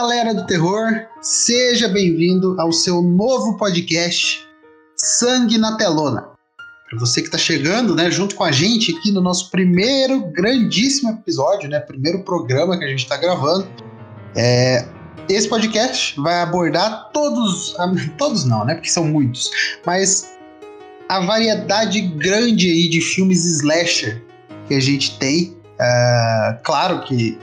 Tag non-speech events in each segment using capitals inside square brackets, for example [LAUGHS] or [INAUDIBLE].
galera do terror, seja bem-vindo ao seu novo podcast Sangue na Telona. Para você que está chegando, né, junto com a gente aqui no nosso primeiro grandíssimo episódio, né, primeiro programa que a gente está gravando, é, esse podcast vai abordar todos, todos não, né, porque são muitos, mas a variedade grande aí de filmes slasher que a gente tem. Uh, claro que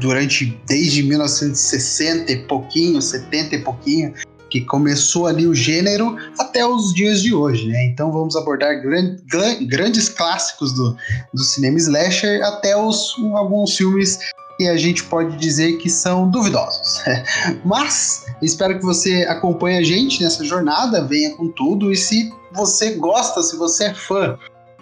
durante desde 1960 e pouquinho, 70 e pouquinho, que começou ali o gênero até os dias de hoje, né? Então vamos abordar gran, gran, grandes clássicos do, do cinema slasher até os, alguns filmes que a gente pode dizer que são duvidosos. [LAUGHS] Mas espero que você acompanhe a gente nessa jornada, venha com tudo e se você gosta, se você é fã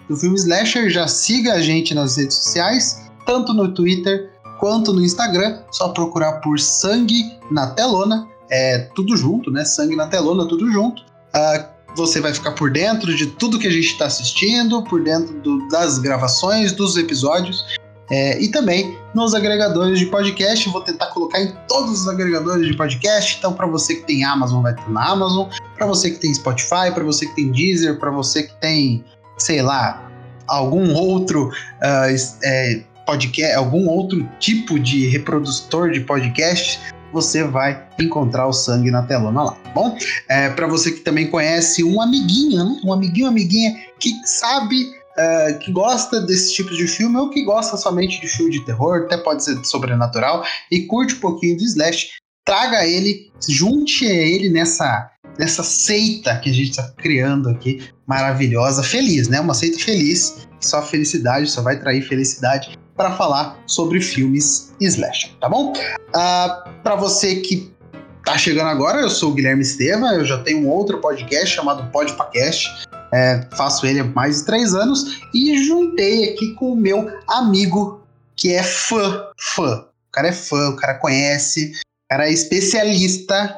do filme Slasher, já siga a gente nas redes sociais, tanto no Twitter quanto no Instagram, só procurar por Sangue na Telona, é tudo junto, né? Sangue na Telona, tudo junto. Uh, você vai ficar por dentro de tudo que a gente está assistindo, por dentro do, das gravações, dos episódios. É, e também nos agregadores de podcast, vou tentar colocar em todos os agregadores de podcast. Então, para você que tem Amazon, vai ter na Amazon. Para você que tem Spotify, para você que tem Deezer, para você que tem, sei lá, algum outro uh, é, podcast, algum outro tipo de reprodutor de podcast, você vai encontrar o sangue na telona lá, tá bom? É, para você que também conhece um amiguinho, né? um amiguinho, amiguinha que sabe, uh, que gosta desse tipo de filme ou que gosta somente de filme de terror, até pode ser sobrenatural e curte um pouquinho de slash, traga ele, junte ele nessa nessa seita que a gente está criando aqui, maravilhosa, feliz, né? Uma seita feliz, só felicidade, só vai trair felicidade para falar sobre filmes slash, tá bom? Uh, ah, para você que tá chegando agora, eu sou o Guilherme Esteva, eu já tenho um outro podcast chamado Podpacast, é, faço ele há mais de três anos e juntei aqui com o meu amigo que é fã, fã. O cara é fã, o cara conhece, o cara é especialista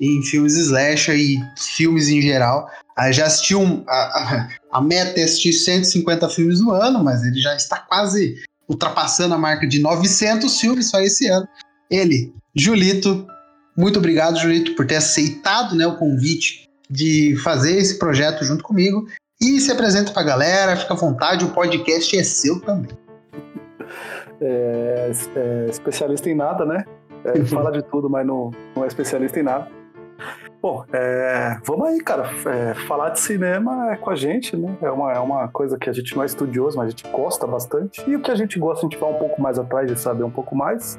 em filmes slasher e filmes em geral. Ah, já assistiu a, a, a meta é assistir 150 filmes no ano, mas ele já está quase ultrapassando a marca de 900 filmes só esse ano. Ele, Julito, muito obrigado, Julito, por ter aceitado né, o convite de fazer esse projeto junto comigo. E se apresenta para a galera, fica à vontade, o podcast é seu também. [LAUGHS] É, é especialista em nada, né? É, fala de tudo, mas não, não é especialista em nada. Bom, é, vamos aí, cara. É, falar de cinema é com a gente, né? É uma, é uma coisa que a gente não é estudioso, mas a gente gosta bastante. E o que a gente gosta, a gente vai um pouco mais atrás de saber um pouco mais.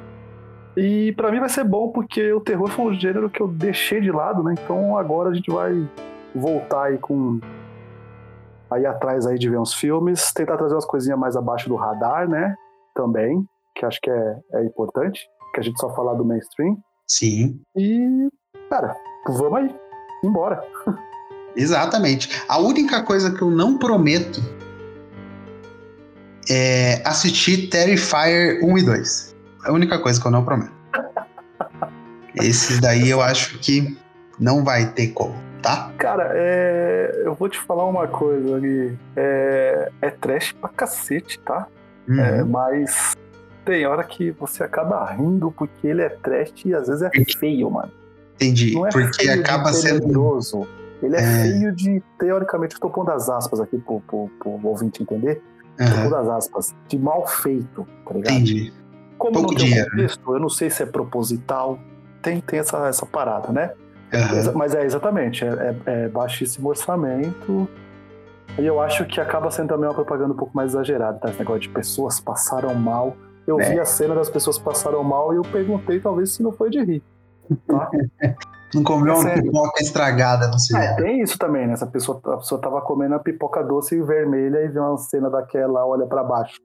E para mim vai ser bom porque o terror foi um gênero que eu deixei de lado, né? Então agora a gente vai voltar aí com aí atrás aí de ver uns filmes, tentar trazer umas coisinhas mais abaixo do radar, né? Também, que acho que é, é importante, que a gente só falar do mainstream. Sim. E, cara, vamos aí, embora. Exatamente. A única coisa que eu não prometo é assistir Terrifier 1 e 2. É a única coisa que eu não prometo. Esses daí eu acho que não vai ter como, tá? Cara, é... eu vou te falar uma coisa ali. É, é trash pra cacete, tá? Uhum. É, mas tem hora que você acaba rindo porque ele é trash e às vezes é feio, mano. Entendi. É porque acaba sendo. Ele é, é, feio de, teoricamente, estou pondo as aspas aqui pro, pro, pro ouvinte entender. Uhum. Estou pondo as aspas, de mal feito, tá ligado? Entendi. Como Pouco não tem dinheiro, contexto, né? eu não sei se é proposital, tem, tem essa, essa parada, né? Uhum. Mas é exatamente, é, é, é, baixíssimo orçamento. E eu acho que acaba sendo também uma propaganda um pouco mais exagerada, tá? Esse negócio de pessoas passaram mal. Eu é. vi a cena das pessoas passaram mal e eu perguntei talvez se não foi de rir. Tá? Não comeu uma é pipoca estragada no cinema. É, tem isso também, né? Essa pessoa, a pessoa tava comendo a pipoca doce e vermelha e vê uma cena daquela, olha para baixo.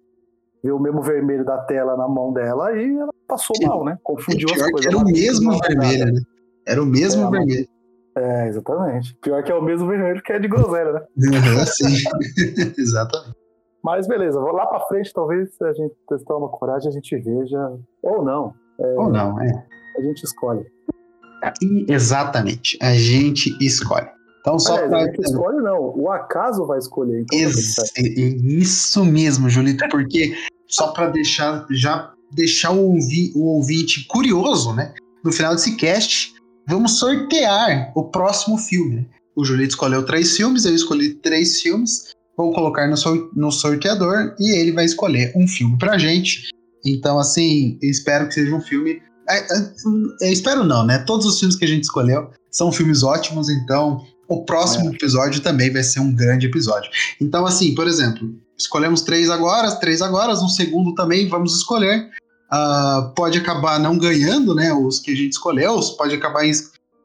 Vê o mesmo vermelho da tela na mão dela e ela passou mal, né? Confundiu as coisas. Era o mesmo vermelho, né? Era o mesmo é, vermelho. É, exatamente. Pior que é o mesmo vermelho que é de groselha, né? sim, [LAUGHS] exatamente. Mas beleza, vou lá pra frente, talvez a gente testar uma coragem, a gente veja. Ou não. É, ou não, é. A gente escolhe. Exatamente, a gente escolhe. Então, só para. A gente escolhe, não, o acaso vai escolher. Então Ex isso mesmo, Julito, porque só para deixar já deixar o, ouvi o ouvinte curioso, né? no final desse cast, vamos sortear o próximo filme. Né? O Julito escolheu três filmes, eu escolhi três filmes. Vou colocar no, no sorteador e ele vai escolher um filme pra gente. Então, assim, eu espero que seja um filme. É, é, eu espero não, né? Todos os filmes que a gente escolheu são filmes ótimos, então o próximo é. episódio também vai ser um grande episódio. Então, assim, por exemplo, escolhemos três agora, três agora, um segundo também vamos escolher. Uh, pode acabar não ganhando, né? Os que a gente escolheu, pode acabar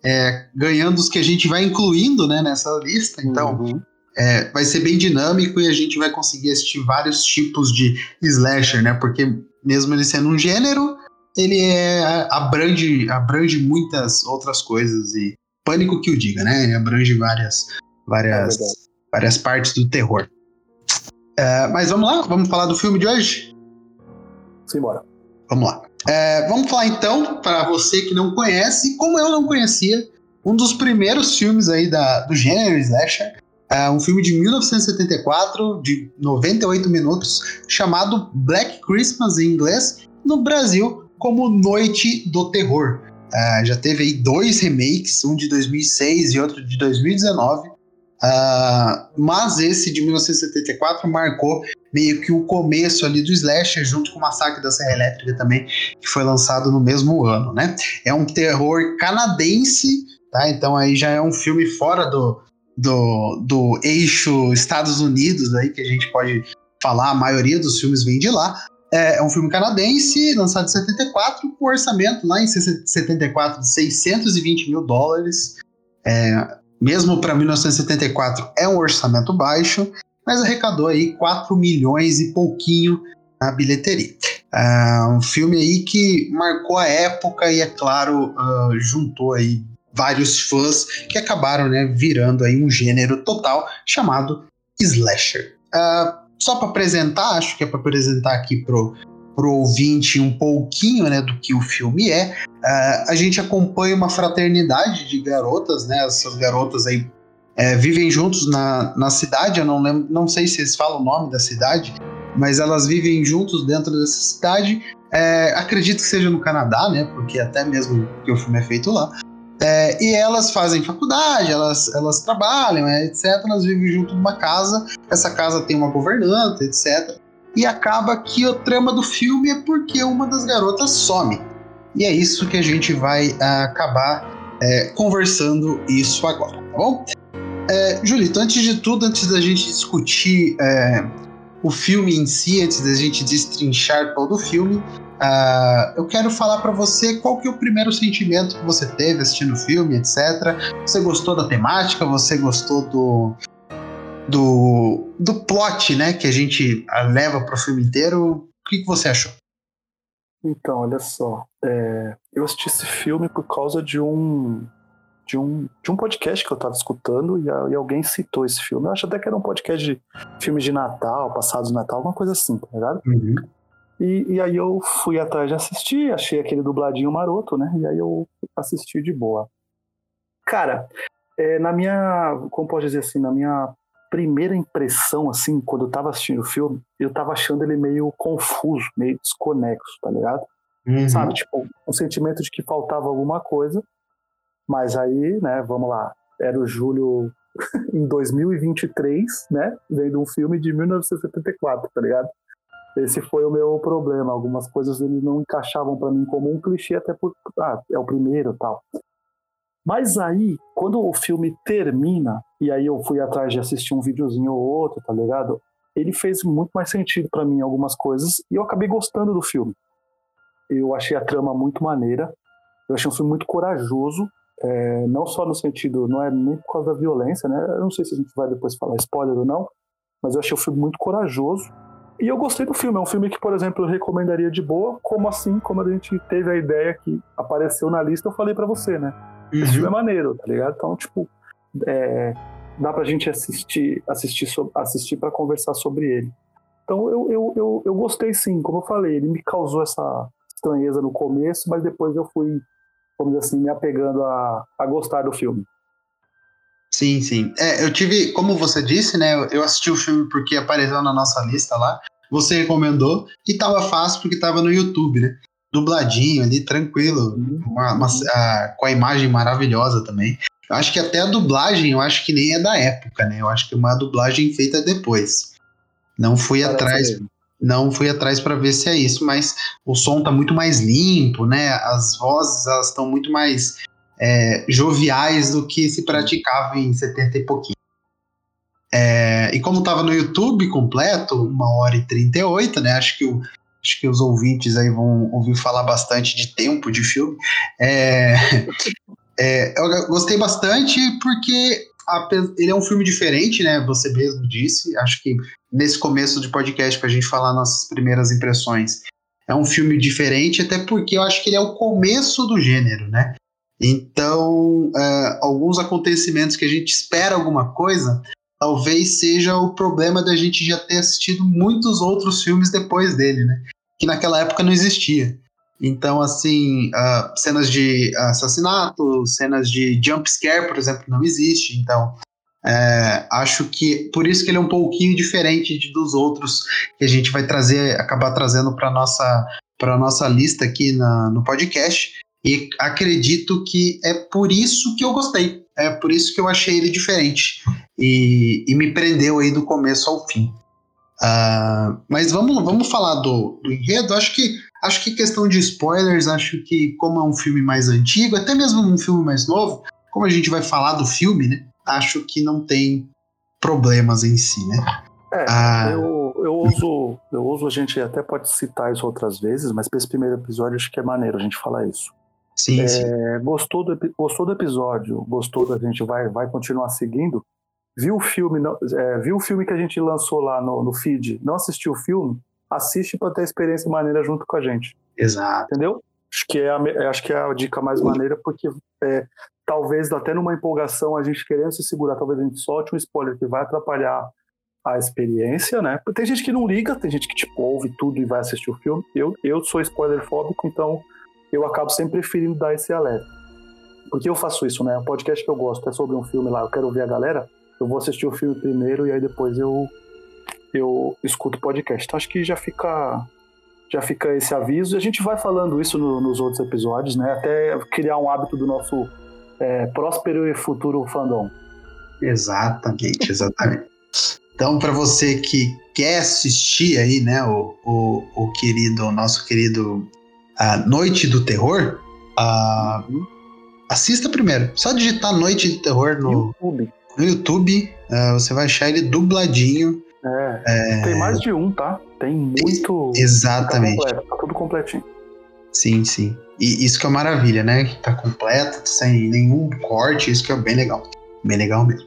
é, ganhando os que a gente vai incluindo né, nessa lista. Então, uhum. é, vai ser bem dinâmico e a gente vai conseguir assistir vários tipos de slasher, né? Porque mesmo ele sendo um gênero, ele é, abrange, abrange muitas outras coisas e pânico que o diga, né? Ele abrange várias, várias, é várias partes do terror. É, mas vamos lá, vamos falar do filme de hoje? Simbora. Vamos lá. É, vamos falar então, para você que não conhece, como eu não conhecia, um dos primeiros filmes aí da, do gênero slasher, é um filme de 1974, de 98 minutos, chamado Black Christmas em inglês, no Brasil como Noite do Terror. Uh, já teve aí dois remakes, um de 2006 e outro de 2019. Uh, ah, mas esse de 1974 marcou meio que o começo ali do slasher, junto com o Massacre da Serra Elétrica também, que foi lançado no mesmo ano, né? É um terror canadense, tá? Então aí já é um filme fora do, do, do eixo Estados Unidos aí que a gente pode falar, a maioria dos filmes vem de lá, é, é um filme canadense, lançado em 74, com orçamento lá em 74 de 620 mil dólares. É, mesmo para 1974 é um orçamento baixo, mas arrecadou aí 4 milhões e pouquinho na bilheteria. É um filme aí que marcou a época e, é claro, uh, juntou aí vários fãs que acabaram né, virando aí um gênero total chamado slasher. Uh, só para apresentar, acho que é para apresentar aqui pro, pro ouvinte um pouquinho né, do que o filme é. Uh, a gente acompanha uma fraternidade de garotas, né? Essas garotas aí é, vivem juntos na, na cidade. Eu não lembro, não sei se eles falam o nome da cidade, mas elas vivem juntos dentro dessa cidade. É, acredito que seja no Canadá, né? Porque até mesmo que o filme é feito lá. É, e elas fazem faculdade, elas, elas trabalham, é, etc. Elas vivem junto numa casa. Essa casa tem uma governanta, etc. E acaba que o trama do filme é porque uma das garotas some. E é isso que a gente vai ah, acabar é, conversando isso agora, tá bom? É, Julito, antes de tudo, antes da gente discutir é, o filme em si, antes da gente destrinchar todo o filme, Uh, eu quero falar para você qual que é o primeiro sentimento que você teve assistindo o filme, etc. Você gostou da temática? Você gostou do do, do plot, né, que a gente leva para o filme inteiro? O que, que você achou? Então, olha só, é, eu assisti esse filme por causa de um de um, de um podcast que eu estava escutando e, a, e, alguém citou esse filme. Eu acho até que era um podcast de filmes de Natal, passados de Natal, uma coisa assim, tá ligado? Uhum. E, e, aí eu fui atrás de assistir, achei aquele dubladinho maroto, né? E aí eu assisti de boa. Cara, é, na minha, como pode dizer assim, na minha primeira impressão, assim, quando eu tava assistindo o filme, eu tava achando ele meio confuso, meio desconexo, tá ligado? Uhum. Sabe, tipo, um sentimento de que faltava alguma coisa, mas aí, né, vamos lá, era o Júlio [LAUGHS] em 2023, né, vendo um filme de 1974, tá ligado? Esse foi o meu problema. Algumas coisas ele não encaixavam para mim como um clichê, até por ah, é o primeiro tal. Mas aí, quando o filme termina, e aí eu fui atrás de assistir um videozinho ou outro, tá ligado? Ele fez muito mais sentido para mim algumas coisas e eu acabei gostando do filme. Eu achei a trama muito maneira, eu achei um filme muito corajoso, é, não só no sentido, não é nem por causa da violência, né? Eu não sei se a gente vai depois falar spoiler ou não, mas eu achei o filme muito corajoso e eu gostei do filme. É um filme que, por exemplo, eu recomendaria de boa, como assim, como a gente teve a ideia que apareceu na lista, eu falei para você, né? Uhum. Esse filme é maneiro, tá ligado? Então, tipo, é, dá pra gente assistir, assistir, assistir para conversar sobre ele. Então, eu, eu, eu, eu gostei sim, como eu falei, ele me causou essa estranheza no começo, mas depois eu fui, vamos dizer assim, me apegando a, a gostar do filme. Sim, sim. É, eu tive, como você disse, né? Eu assisti o filme porque apareceu na nossa lista lá você recomendou e tava fácil porque tava no YouTube, né? dubladinho ali, tranquilo, uma- uma- a- com a imagem maravilhosa também. Eu acho que até a dublagem, eu acho que nem é da época, né? Eu acho que é uma dublagem feita depois. Não fui Parece atrás, mesmo. não fui atrás para ver se é isso, mas o som tá muito mais limpo, né? As vozes elas estão muito mais é, joviais do que se praticava em 70 e pouquinho. É, e como tava no YouTube completo, uma hora e 38, né? Acho que, o, acho que os ouvintes aí vão ouvir falar bastante de tempo de filme. É, [LAUGHS] é, eu gostei bastante porque ape- ele é um filme diferente, né? Você mesmo disse. Acho que nesse começo de podcast para a gente falar nossas primeiras impressões. É um filme diferente, até porque eu acho que ele é o começo do gênero, né? Então, é, alguns acontecimentos que a gente espera alguma coisa, talvez seja o problema da gente já ter assistido muitos outros filmes depois dele, né? Que naquela época não existia. Então, assim, ah, cenas de assassinato, cenas de jump scare, por exemplo, não existe. Então, é, acho que por isso que ele é um pouquinho diferente de, dos outros que a gente vai trazer, acabar trazendo para nossa para nossa lista aqui na, no podcast. E acredito que é por isso que eu gostei. É por isso que eu achei ele diferente. E, e me prendeu aí do começo ao fim. Ah, mas vamos, vamos falar do, do enredo. Acho que, acho que questão de spoilers, acho que como é um filme mais antigo, até mesmo um filme mais novo, como a gente vai falar do filme, né? Acho que não tem problemas em si, né? É, Ah. eu, eu uso, eu uso, a gente até pode citar isso outras vezes, mas para esse primeiro episódio acho que é maneiro a gente falar isso. Sim, sim. É, gostou, do, gostou do episódio, gostou da gente vai, vai continuar seguindo, viu o filme, não- é, viu o filme que a gente lançou lá no, no feed, não assistiu o filme, assiste para ter a experiência maneira junto com a gente, Exato. entendeu? Acho que é a, me- acho que é a dica mais maneira, porque é, talvez até numa empolgação a gente querendo se segurar, talvez a gente solte um spoiler que vai atrapalhar a experiência, né? Tem gente que não liga, tem gente que tipo ouve tudo e vai assistir o filme. Eu, eu sou spoiler fóbico, então eu acabo sempre preferindo dar esse alerta. Porque eu faço isso, né? O podcast que eu gosto é sobre um filme lá, eu quero ouvir a galera, eu vou assistir o filme primeiro e aí depois eu eu escuto podcast. Acho que já fica já fica esse aviso e a gente vai falando isso no- nos outros episódios, né? Até criar um hábito do nosso é, próspero e futuro fandom. Exatamente, exatamente. Então, para você que quer assistir aí, né, o, o, o querido, o nosso querido a Noite do Terror, ah, assista primeiro. Só digitar Noite do Terror no, YouTube. no YouTube, ah, você vai achar ele dubladinho. É, Tem mais de um, tá? Tem muito. Exatamente. Tá, completo, tá tudo completinho. Sim, sim. E isso que é maravilha, né? Que tá completo, sem nenhum corte, isso que é bem legal. Bem legal mesmo.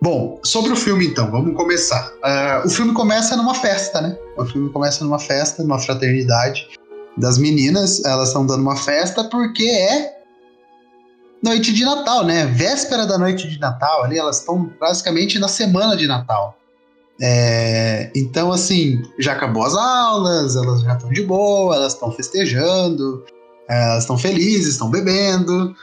Bom, sobre o filme então, vamos começar. Ah, o filme começa numa festa, né? O filme começa numa festa, numa fraternidade das meninas. Elas estão dando uma festa porque é noite de Natal, né? Véspera da noite de Natal ali, elas estão basicamente na semana de Natal. É, então, assim, já acabou as aulas, elas já estão de boa, elas estão festejando, elas estão felizes, estão bebendo,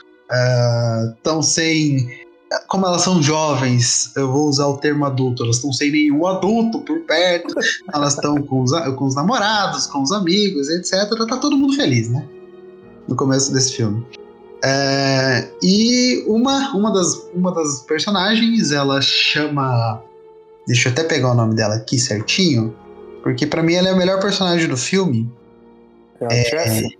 estão sem. Como elas são jovens, eu vou usar o termo adulto, elas estão sem nenhum adulto por perto, elas estão com os, com os namorados, com os amigos, etc. Tá todo mundo feliz, né? No começo desse filme. É, e uma, uma, das, uma das personagens, ela chama. Deixa eu até pegar o nome dela aqui certinho. Porque pra mim ela é a melhor personagem do filme. É a Jessie?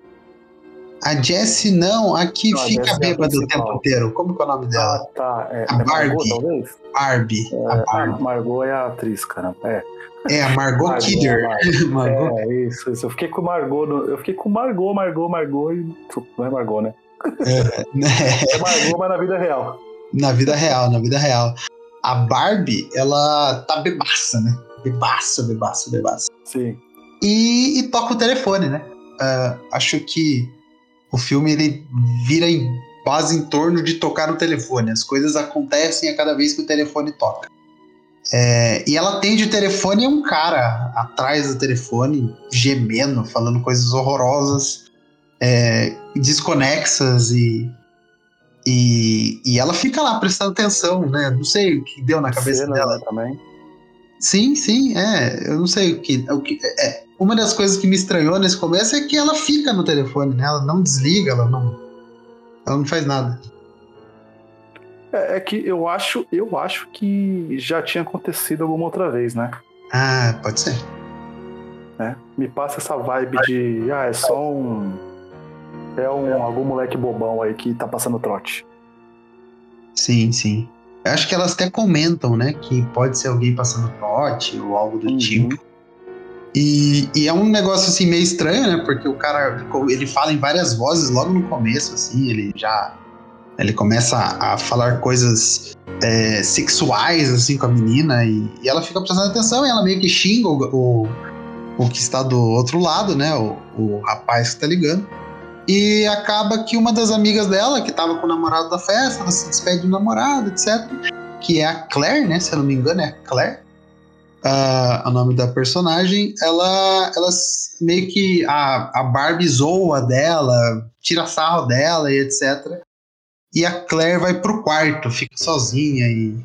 A Jessie não, a que Não, fica é a bêbada o principal. tempo inteiro. Como que é o nome Ah, dela? tá. É, A é Margot, Barbie. talvez? Barbie. a É, a Barbie. Margot é a atriz, cara. É. É, a Margot Margot, Kidder. [LAUGHS] Margot. Margot. É, isso, isso. Eu fiquei com Margot. Eu fiquei com Margot, Margot, Margot e. Não é Margot, né? né? [LAUGHS] É Margot, mas na vida real. na vida real, na vida real. A Barbie, ela tá bebaça, né? Bebaça, bebaça, bebaça. Sim. E, e toca o telefone, né? Ah, acho que o filme ele vira em base em torno de tocar o telefone. As coisas acontecem a cada vez que o telefone toca. É, e ela atende o telefone e é um cara atrás do telefone, gemendo, falando coisas horrorosas, é, desconexas e, e, e ela fica lá prestando atenção, né? Não sei o que deu na cabeça Cena, dela. né, também. Sim, sim, é. Eu não sei o que. O que é, uma das coisas que me estranhou nesse começo é que ela fica no telefone, né? Ela não desliga, ela não, ela não faz nada. É, é que eu acho, eu acho que já tinha acontecido alguma outra vez, né? Ah, pode ser. É, me passa essa vibe de, ah, é só um, é um algum moleque bobão aí que tá passando trote. Sim, sim. Eu acho que elas até comentam, né, que pode ser alguém passando trote ou algo do uhum. tipo. E, e, é um negócio assim meio estranho, né? Porque o cara ele fala em várias vozes logo no começo, assim, ele já ele começa a, falar coisas é, sexuais assim com a menina e, e, ela fica prestando atenção e ela meio que xinga o, o, o que está do outro lado, né? O, o rapaz que tá ligando. E acaba que uma das amigas dela, que tava com o namorado da festa, ela se despede do namorado, etc. Que é a Claire, né? Se eu não me engano, é a Claire. Uh, o nome da personagem, ela, ela meio que a, a Barbie zoa dela, tira sarro dela e etc. E a Claire vai pro quarto, fica sozinha e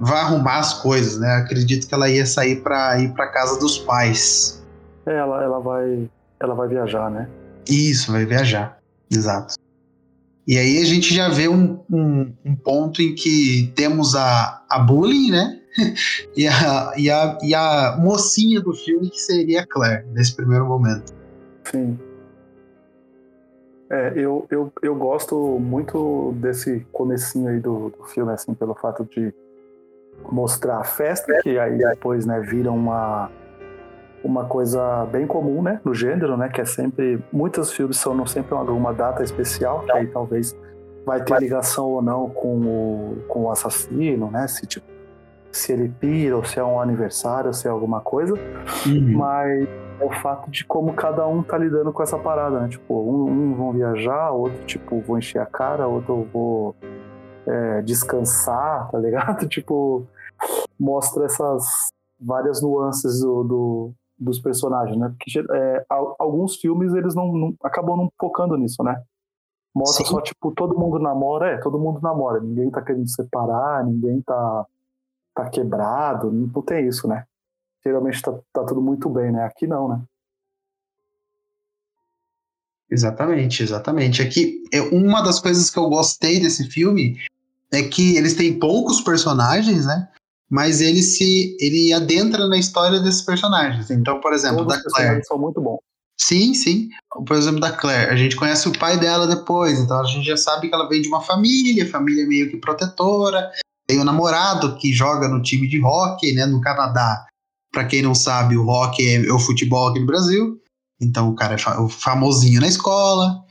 vai arrumar as coisas, né? Acredito que ela ia sair para ir para casa dos pais. É, ela, ela vai ela vai viajar, né? Isso, vai viajar. Exato. E aí a gente já vê um, um, um ponto em que temos a, a bullying, né? [LAUGHS] e, a, e, a, e a mocinha do filme, que seria a Claire, nesse primeiro momento. Sim. É, eu, eu, eu gosto muito desse comecinho aí do, do filme, assim, pelo fato de mostrar a festa, que aí depois, né, vira uma uma coisa bem comum, né, no gênero, né, que é sempre muitos filmes são sempre alguma data especial, que aí talvez vai ter ligação ou não com o, com o assassino, né, se tipo se ele pira ou se é um aniversário, ou se é alguma coisa, uhum. mas é o fato de como cada um tá lidando com essa parada, né? Tipo, um, um vão viajar, outro, tipo, vou encher a cara, outro vou é, descansar, tá ligado? [LAUGHS] tipo, mostra essas várias nuances do, do, dos personagens, né? Porque é, alguns filmes eles não, não, acabam não focando nisso, né? Mostra Sim. só, tipo, todo mundo namora, é, todo mundo namora, ninguém tá querendo separar, ninguém tá, tá quebrado, não tem isso, né? Geralmente tá, tá tudo muito bem, né? Aqui não, né? Exatamente, exatamente. Aqui, é uma das coisas que eu gostei desse filme é que eles têm poucos personagens, né? mas ele se ele adentra na história desses personagens. Então, por exemplo, Todos da Claire. são muito bons. Sim, sim. Por exemplo, da Claire, a gente conhece o pai dela depois, então a gente já sabe que ela vem de uma família, família meio que protetora. Tem um namorado que joga no time de hockey, né, no Canadá. Para quem não sabe, o hockey é o futebol aqui no Brasil. Então o cara é o famosinho na escola.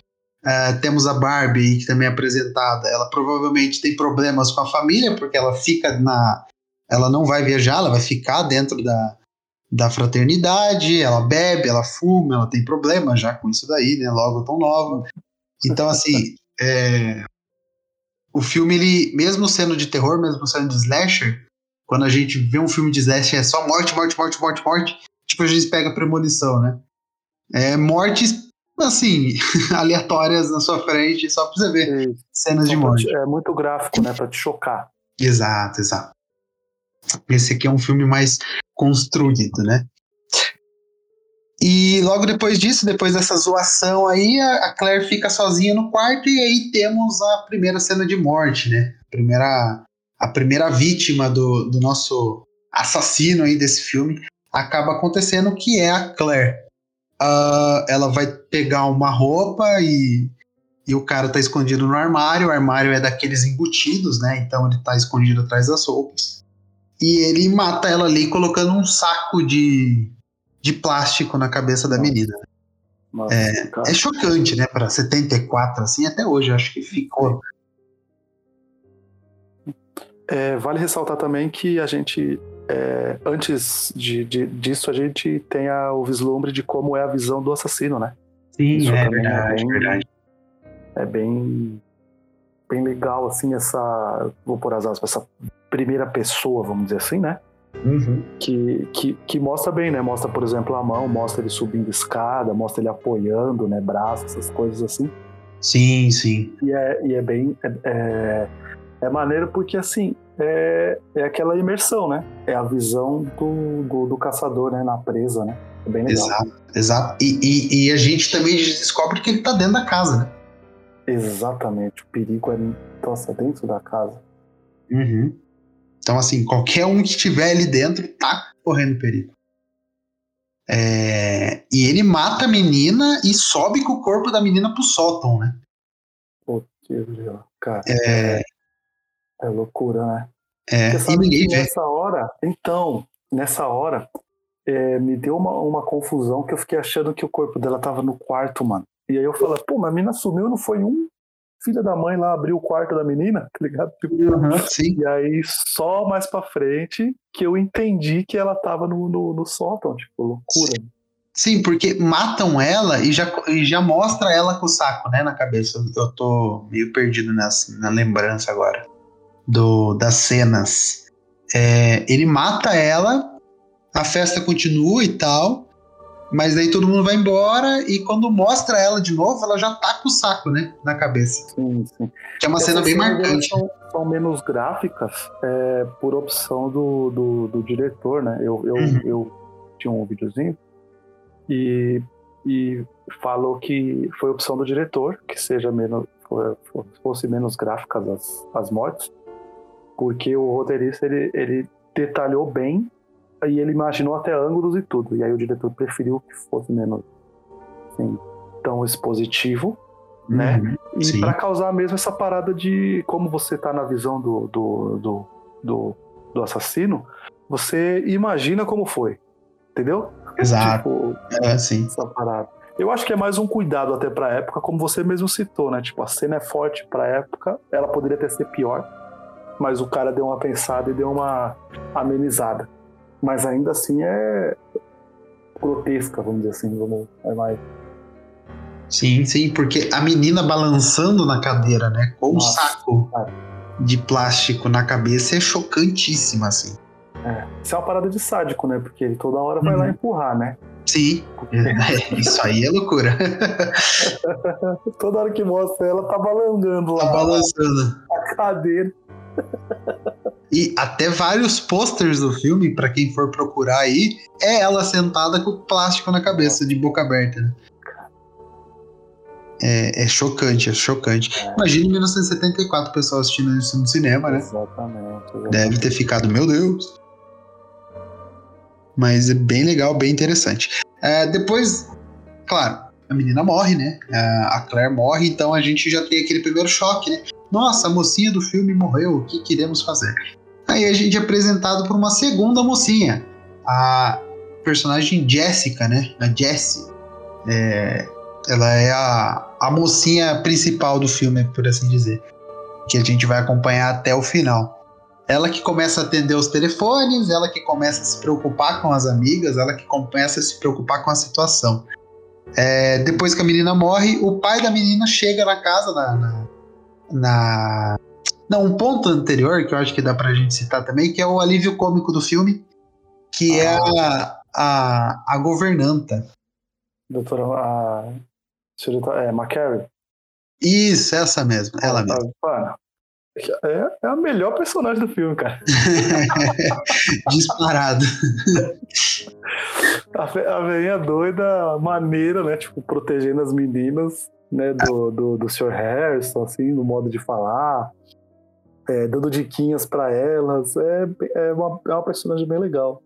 Uh, temos a Barbie, que também é apresentada. Ela provavelmente tem problemas com a família, porque ela fica na, ela não vai viajar, ela vai ficar dentro da, da fraternidade, ela bebe, ela fuma, ela tem problema já com isso daí, né? Logo tão nova. Então, assim, é, o filme, ele, mesmo sendo de terror, mesmo sendo de slasher, quando a gente vê um filme de slasher é só morte, morte, morte, morte, morte, tipo, a gente pega premonição, né? É, mortes, assim, [LAUGHS] aleatórias na sua frente, só pra você ver cenas de morte. É muito gráfico, né? Pra te chocar. Exato, exato. Esse aqui é um filme mais construído, né? E logo depois disso, depois dessa zoação aí, a Claire fica sozinha no quarto e aí temos a primeira cena de morte, né? A primeira, a primeira vítima do, do nosso assassino aí desse filme acaba acontecendo, que é a Claire. Uh, ela vai pegar uma roupa e, e o cara tá escondido no armário. O armário é daqueles embutidos, né? Então ele tá escondido atrás das roupas e ele mata ela ali colocando um saco de, de plástico na cabeça da menina. Nossa, é, é, chocante, né? Para 74, assim, até hoje eu acho que ficou. É, vale ressaltar também que a gente, é, antes de, de, disso, a gente tem a, o vislumbre de como é a visão do assassino, né? Sim, Isso é verdade, é bem, verdade. É bem, bem legal, assim, essa, vou por as aspas, essa primeira pessoa, vamos dizer assim, né? Uhum. Que, que, que, mostra bem, né? Mostra, por exemplo, a mão, mostra ele subindo escada, mostra ele apoiando, né? Braços, essas coisas assim. Sim, sim. E é, e é bem. É, é, é maneiro porque, assim, é, é aquela imersão, né? É a visão do, do, do, caçador, né? Na presa, né? É bem legal. Exato, exato. E, e, e, a gente também descobre que ele tá dentro da casa, né? Exatamente. O perigo é nossa, dentro da casa. Uhum. Então, assim, qualquer um que estiver ali dentro tá correndo perigo. É... E ele mata a menina e sobe com o corpo da menina pro sótão, né? Pô, cara. É... é loucura, né? É, e ninguém vê. Nessa hora, então, nessa hora, é, me deu uma, uma confusão que eu fiquei achando que o corpo dela tava no quarto, mano. E aí eu falei, pô, mas a menina sumiu, não foi um filha da mãe lá abriu o quarto da menina, [LAUGHS] tá ligado? Uhum, sim. E aí, só mais pra frente, que eu entendi que ela tava no, no, no sótão, tipo, loucura. Sim, porque matam ela e já, e já mostra ela com o saco, né, na cabeça. Eu tô meio perdido nessa, na lembrança agora do, das cenas. É, ele mata ela, a festa continua e tal, mas aí todo mundo vai embora e quando mostra ela de novo, ela já tá com o saco, né? Na cabeça. Sim, sim. Que é uma cena bem marcante. São, são, menos gráficas é, por opção do, do, do, diretor, né? Eu, eu, uhum. eu tinha um videozinho e, e falou que foi opção do diretor que seja menos fosse menos gráficas as, as mortes porque o roteirista ele, ele detalhou bem e ele imaginou até ângulos e tudo. E aí o diretor preferiu que fosse menos assim, tão expositivo, né? uhum, né? E para causar mesmo essa parada de como você tá na visão do, do, do, do, do assassino, você imagina como foi. Entendeu? Exato. Tipo, é, sim. Essa parada. Eu acho que é mais um cuidado até pra época, como você mesmo citou, né? Tipo, a cena é forte pra época, ela poderia ter sido pior, mas o cara deu uma pensada e deu uma amenizada mas ainda assim é grotesca, vamos dizer assim, vamos é mais. Sim, sim, porque a menina balançando na cadeira, né, com Nossa, um saco cara. de plástico na cabeça é chocantíssima, assim. É, isso é uma parada de sádico, né, porque ele toda hora vai uhum. lá empurrar, né. Sim, é, isso aí é loucura. [LAUGHS] toda hora que mostra ela tá balançando lá. Tá balançando. A cadeira. E até vários posters do filme, para quem for procurar aí, é ela sentada com plástico na cabeça, de boca aberta. Né? É, é, chocante, é chocante. É. Imagina em 1974 o pessoal assistindo isso no cinema, né? Exatamente, exatamente. Deve ter ficado, meu Deus. Mas é bem legal, bem interessante. É, depois, claro, a menina morre, né? A Claire morre, então a gente já tem aquele primeiro choque, né? Nossa, a mocinha do filme morreu, o que queremos fazer? Aí a gente é apresentado por uma segunda mocinha, a personagem Jessica, né? A Jessie. É, ela é a, a mocinha principal do filme, por assim dizer. Que a gente vai acompanhar até o final. Ela que começa a atender os telefones, ela que começa a se preocupar com as amigas, ela que começa a se preocupar com a situação. É, depois que a menina morre, o pai da menina chega na casa, na, na, na não, um ponto anterior que eu acho que dá pra gente citar também, que é o alívio cômico do filme, que é ah. é a, a, a governanta. Doutora a, é, McCary. Isso, essa mesmo, ela ah, mesmo. É, é a melhor personagem do filme, cara. [LAUGHS] Disparado. a, a velhinha doida, maneira, né? Tipo, protegendo as meninas, né? Do, do, do Sr. Harrison, assim, no modo de falar é, dando diquinhas para elas. É, é, uma, é uma personagem bem legal.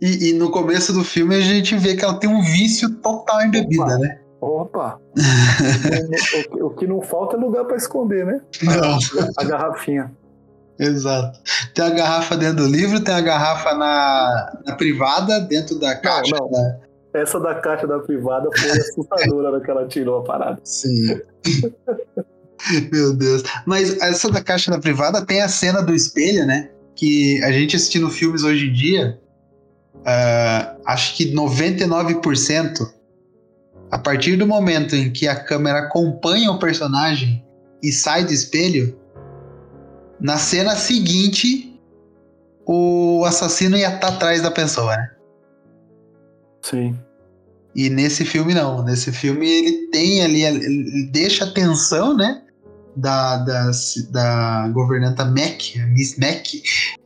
E, e, no começo do filme a gente vê que ela tem um vício total em bebida, Opa. né? Opa! [LAUGHS] o, o, que não falta é lugar para esconder, né? Não. A, a garrafinha. Exato. Tem a garrafa dentro do livro, tem a garrafa na, na privada, dentro da caixa. Não, não. Da... Essa da caixa da privada foi [LAUGHS] assustadora que ela tirou a parada. Sim. Meu Deus. Mas essa da caixa da privada tem a cena do espelho, né? Que a gente assistindo filmes hoje em dia, uh, acho que 99%, a partir do momento em que a câmera acompanha o personagem e sai do espelho, na cena seguinte, o assassino ia estar tá atrás da pessoa, né? Sim. E nesse filme não. Nesse filme ele tem ali, ele deixa a tensão, né? da, da, da governanta Mac, Miss Mac,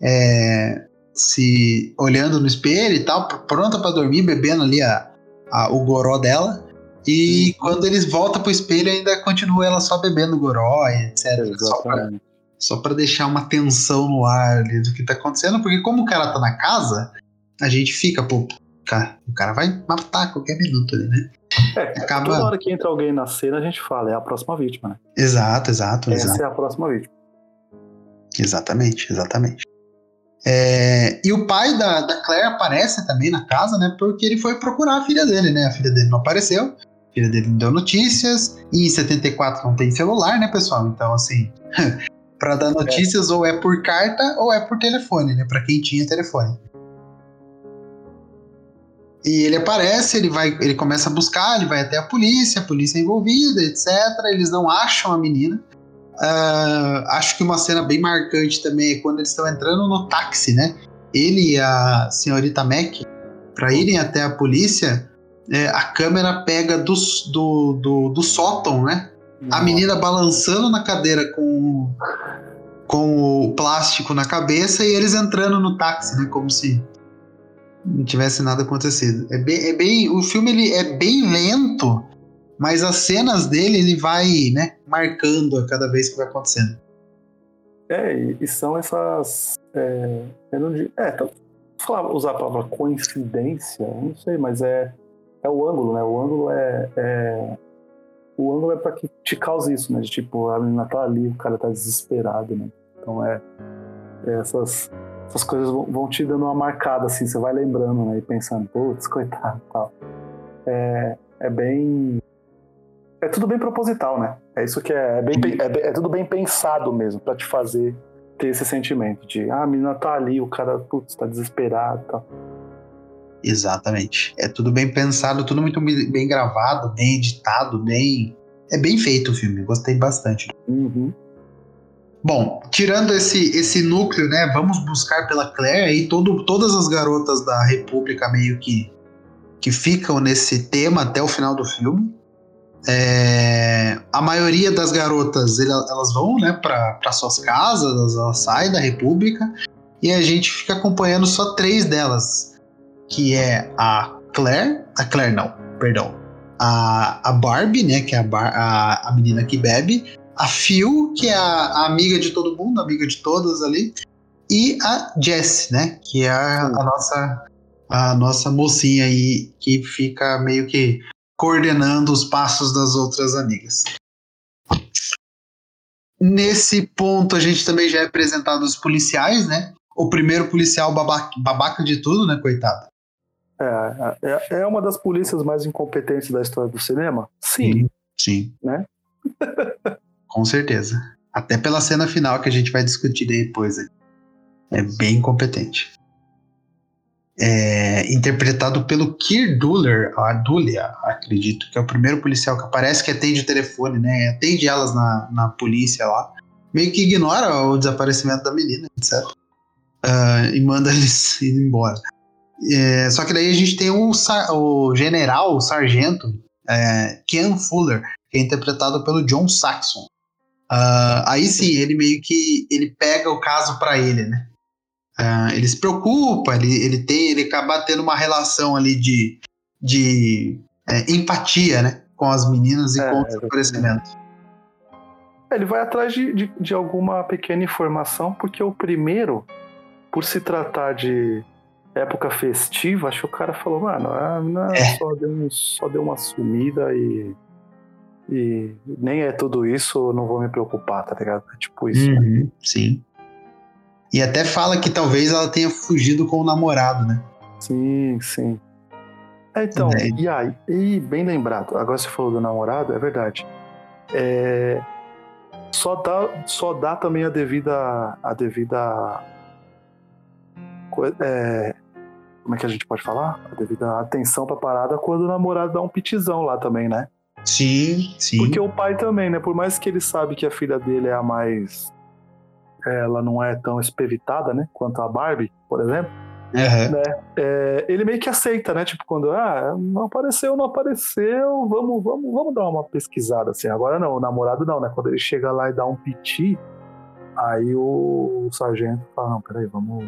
é, se olhando no espelho e tal, pronta para dormir, bebendo ali a, a, o goró dela. E uhum. quando eles voltam pro espelho, ainda continua ela só bebendo goró etc. Exatamente. Só para deixar uma tensão no ar ali do que tá acontecendo, porque como o cara tá na casa, a gente fica, pô, cara, o cara vai matar a qualquer minuto ali, né? É, Acaba... toda hora que entra alguém na cena, a gente fala, é a próxima vítima, né? Exato, exato. Essa exato. é a próxima vítima. Exatamente, exatamente. É, e o pai da, da Claire aparece também na casa, né? Porque ele foi procurar a filha dele, né? A filha dele não apareceu, filha dele não deu notícias. E em 74 não tem celular, né, pessoal? Então, assim, [LAUGHS] para dar notícias é. ou é por carta ou é por telefone, né? Para quem tinha telefone. E ele aparece, ele vai, ele começa a buscar, ele vai até a polícia, a polícia é envolvida, etc. Eles não acham a menina. Uh, acho que uma cena bem marcante também é quando eles estão entrando no táxi, né? Ele e a senhorita Mac, para irem até a polícia, é, a câmera pega do, do, do, do sótão, né? A menina balançando na cadeira com, com o plástico na cabeça e eles entrando no táxi, né? Como se não tivesse nada acontecido. É bem, é bem, o filme ele é bem lento, mas as cenas dele ele vai, né, marcando a cada vez que vai acontecendo. É, e, são essas, é, eu não digo, é, falar, usar a palavra coincidência, não sei, mas é, é o ângulo, né? O ângulo é, é o ângulo é para que te cause isso, né? De tipo, a menina tá ali, o cara tá desesperado, né? Então é, é essas essas coisas vão, te dando uma marcada, assim, você vai lembrando, né? E pensando, putz, coitado tal. É, é bem. É tudo bem proposital, né? É isso que é. É, bem, é, é tudo bem pensado mesmo, para te fazer ter esse sentimento de, ah, a menina tá ali, o cara, putz, tá desesperado tal. Exatamente. É tudo bem pensado, tudo muito bem gravado, bem editado, bem. É bem feito o filme, gostei bastante. Uhum. Bom, tirando esse, esse núcleo, né? Vamos buscar pela Claire aí todo, todas as garotas da República meio que, que ficam nesse tema até o final do filme. É, a maioria das garotas elas vão né, para suas casas, elas saem da República e a gente fica acompanhando só três delas, que é a Claire, a Claire não, perdão, a, a Barbie, né, que é a, Bar, a, a menina que bebe, a Phil, que é a, a, amiga de todo mundo, amiga de todas ali, e a Jess, né? Que é a, a, nossa a nossa mocinha aí que fica meio que coordenando os passos das outras amigas. Nesse ponto a gente também já é apresentado os policiais, né? O primeiro policial babaca, babaca de tudo, né, coitado? É, é, é uma das polícias mais incompetentes da história do cinema? Sim. Sim. Né? [LAUGHS] Com certeza. Até pela cena final que a gente vai discutir depois. É bem competente. É, interpretado pelo Keir Duller, a Dulia, acredito, que é o primeiro policial que aparece que atende o telefone, né? Atende elas na, na polícia lá. Meio que ignora o desaparecimento da menina, etc. Uh, e manda [LAUGHS] eles ir embora. É, só que daí a gente tem o, o general, o sargento, é, Ken Fuller, que é interpretado pelo John Saxon. Uh, aí sim, ele meio que ele pega o caso para ele, né? Uh, ele se preocupa, ele, ele tem, ele acaba tendo uma relação ali de, de é, empatia, né? Com as meninas e é, com o desaparecimento. Ele vai atrás de, de, de, alguma pequena informação, porque o primeiro, por se tratar de época festiva, acho que o cara falou, mano, menina é. só, deu um, só deu uma sumida e e nem é tudo isso, eu não vou me preocupar, tá ligado? É tipo isso. Uhum, né? Sim. E até fala que talvez ela tenha fugido com o namorado, né? Sim, sim. É, então, é. e aí, e bem lembrado, agora você falou do namorado, é verdade. É, só dá, só dá também a devida, a devida, é, como é que a gente pode falar? A devida atenção pra parada quando o namorado dá um pitizão lá também, né? Sim, sim. Porque o pai também, né? Por mais que ele sabe que a filha dele é a mais. Ela não é tão espevitada, né? Quanto a Barbie, por exemplo. Uhum. Né? É, ele meio que aceita, né? Tipo, quando ah, não apareceu, não apareceu, vamos, vamos, vamos dar uma pesquisada assim. Agora não, o namorado não, né? Quando ele chega lá e dá um piti, aí o, o sargento fala, não, peraí, vamos,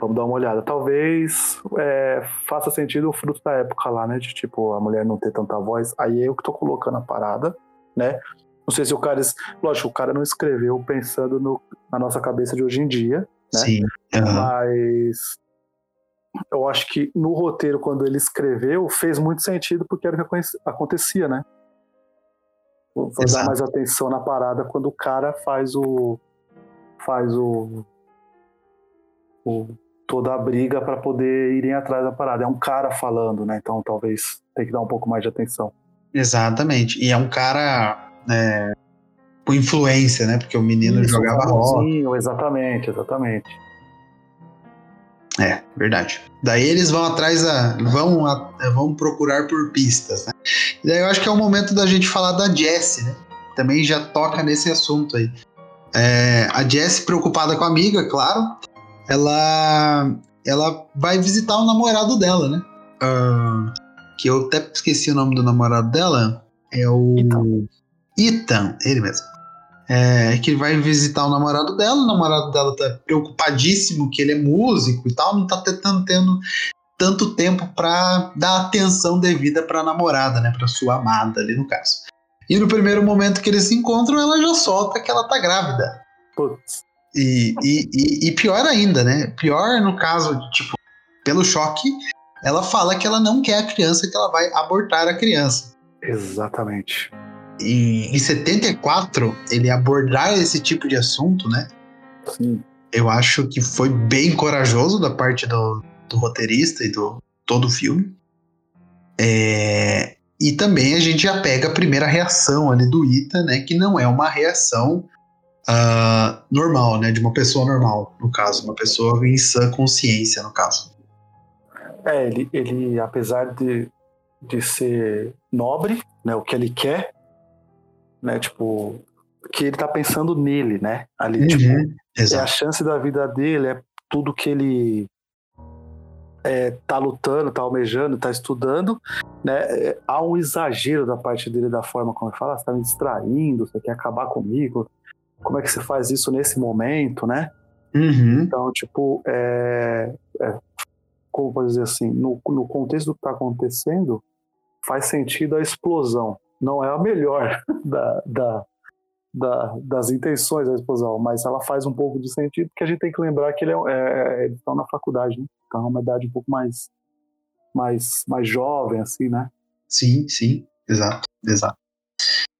Vamos dar uma olhada. Talvez é, faça sentido o fruto da época lá, né? De tipo, a mulher não ter tanta voz. Aí eu que tô colocando a parada, né? Não sei se o cara. Lógico, o cara não escreveu pensando no, na nossa cabeça de hoje em dia, né? Sim. Uhum. Mas eu acho que no roteiro, quando ele escreveu, fez muito sentido porque era o que acontecia, né? Vou Exato. dar mais atenção na parada quando o cara faz o. faz o. o toda a briga para poder irem atrás da parada. É um cara falando, né? Então talvez tem que dar um pouco mais de atenção. Exatamente. E é um cara é, com influência, né? Porque o menino Isso, jogava rock. Exatamente, exatamente. É, verdade. Daí eles vão atrás, a, vão, a, vão procurar por pistas, né? E daí eu acho que é o momento da gente falar da Jessie, né? Também já toca nesse assunto aí. É, a Jessie, preocupada com a amiga, claro, ela, ela vai visitar o namorado dela, né? Uh, que eu até esqueci o nome do namorado dela. É o. Ethan. Ethan, ele mesmo é, que vai visitar o namorado dela, o namorado dela tá preocupadíssimo que ele é músico e tal, não tá tentando tendo tanto tempo para dar atenção devida para a namorada, né, para sua amada ali no caso. E no primeiro momento que eles se encontram, ela já solta que ela tá grávida. Putz. E, e, e, e pior ainda, né? Pior no caso tipo, pelo choque, ela fala que ela não quer a criança, que ela vai abortar a criança. Exatamente em, em 74 ele abordar esse tipo de assunto, né? Sim. Eu acho que foi bem corajoso da parte do, do roteirista e do todo o filme. É, e também a gente já pega a primeira reação ali do Ita, né? Que não é uma reação uh, normal, né? De uma pessoa normal, no caso. Uma pessoa em sã consciência, no caso. É, ele, ele apesar de, de ser nobre, né? O que ele quer, né? Tipo, que ele tá pensando nele, né? Ali, uhum, tipo, exato. é a chance da vida dele, é tudo que ele é, tá lutando, tá almejando, tá estudando, né? É, há um exagero da parte dele da forma como ele fala, ah, você tá me distraindo, você quer acabar comigo, como é que você faz isso nesse momento, né? Uhum. Então, tipo, é, é, como pode dizer assim, no, no contexto do que tá acontecendo, faz sentido a explosão, não é a melhor [LAUGHS] da, da, da, das intenções da explosão, mas ela faz um pouco de sentido, porque a gente tem que lembrar que ele é, é, eles estão na faculdade, né? Então é uma idade um pouco mais, mais, mais jovem, assim, né? Sim, sim, exato, exato,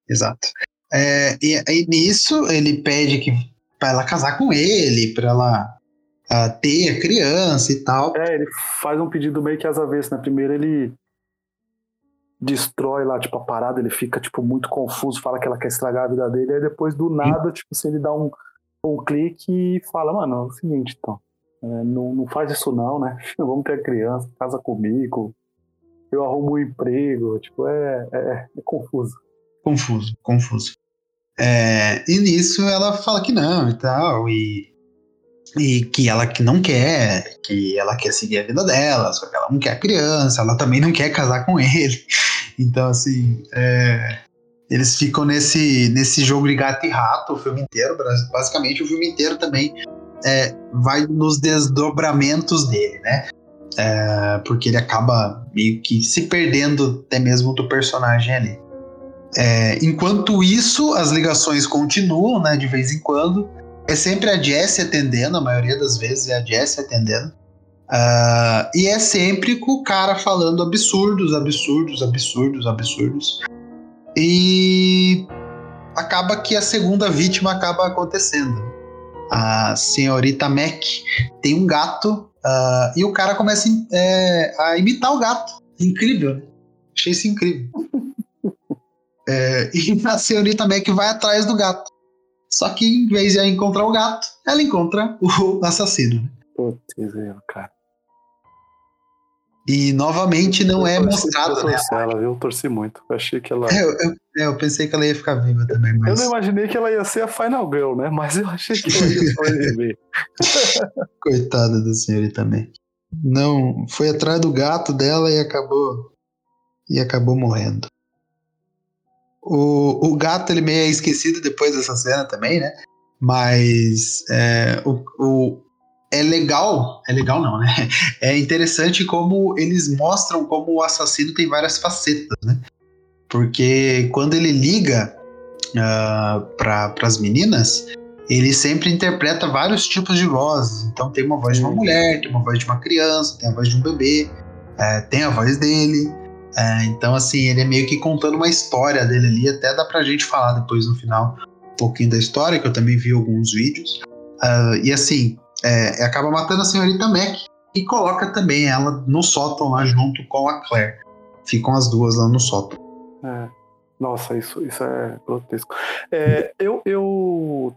exato. É, e, e nisso ele pede que para ela casar com ele, para ela uh, ter a criança e tal. É, ele faz um pedido meio que às avessas, né? Primeiro ele destrói lá, tipo, a parada, ele fica, tipo, muito confuso, fala que ela quer estragar a vida dele, aí depois do nada, tipo, assim, ele dá um, um clique e fala, mano, é o seguinte, então, é, não, não faz isso não, né? [LAUGHS] Vamos ter criança, casa comigo, eu arrumo um emprego, tipo, é, é, é confuso. Confuso, confuso. É, e nisso ela fala que não e tal, e, e que ela que não quer, que ela quer seguir a vida dela, só que ela não quer a criança, ela também não quer casar com ele. [LAUGHS] Então, assim, é, eles ficam nesse, nesse jogo de gato e rato o filme inteiro, basicamente o filme inteiro também é, vai nos desdobramentos dele, né? É, porque ele acaba meio que se perdendo até mesmo do personagem ali. É, enquanto isso, as ligações continuam, né? De vez em quando. É sempre a Jessie atendendo, a maioria das vezes é a Jessie atendendo. Uh, e é sempre com o cara falando absurdos, absurdos, absurdos, absurdos. E acaba que a segunda vítima acaba acontecendo. A senhorita Mac tem um gato uh, e o cara começa é, a imitar o gato. Incrível. Achei isso incrível. É, e [LAUGHS] a senhorita Mac vai atrás do gato. Só que em vez de encontrar o gato, ela encontra o [LAUGHS] assassino. Putz, cara. E novamente não é mostrado. Né? Ela, viu? Eu torci muito. Eu achei que ela. É, eu, eu, é, eu, pensei que ela ia ficar viva também. Mas... Eu não imaginei que ela ia ser a Final Girl, né? Mas eu achei que ela ia sobreviver. [LAUGHS] Coitada da senhora também. Não, foi atrás do gato dela e acabou. E acabou morrendo. O, o gato ele meio é esquecido depois dessa cena também, né? Mas é, o, o, é legal, é legal não, né? [LAUGHS] É interessante como eles mostram como o assassino tem várias facetas, né? Porque quando ele liga uh, ah, para as meninas, ele sempre interpreta vários tipos de vozes. Então tem uma voz de uma mulher, tem uma voz de uma criança, tem a voz de um bebê, é, tem a voz dele. É, então, assim, ele é meio que contando uma história dele ali, até dá pra gente falar depois no final um pouquinho da história, que eu também vi alguns vídeos. Uh, e assim, é, acaba matando a senhorita Mac e coloca também ela no sótão lá junto com a Claire. Ficam as duas lá no sótão. É. Nossa, isso, isso é grotesco. É, eu, eu,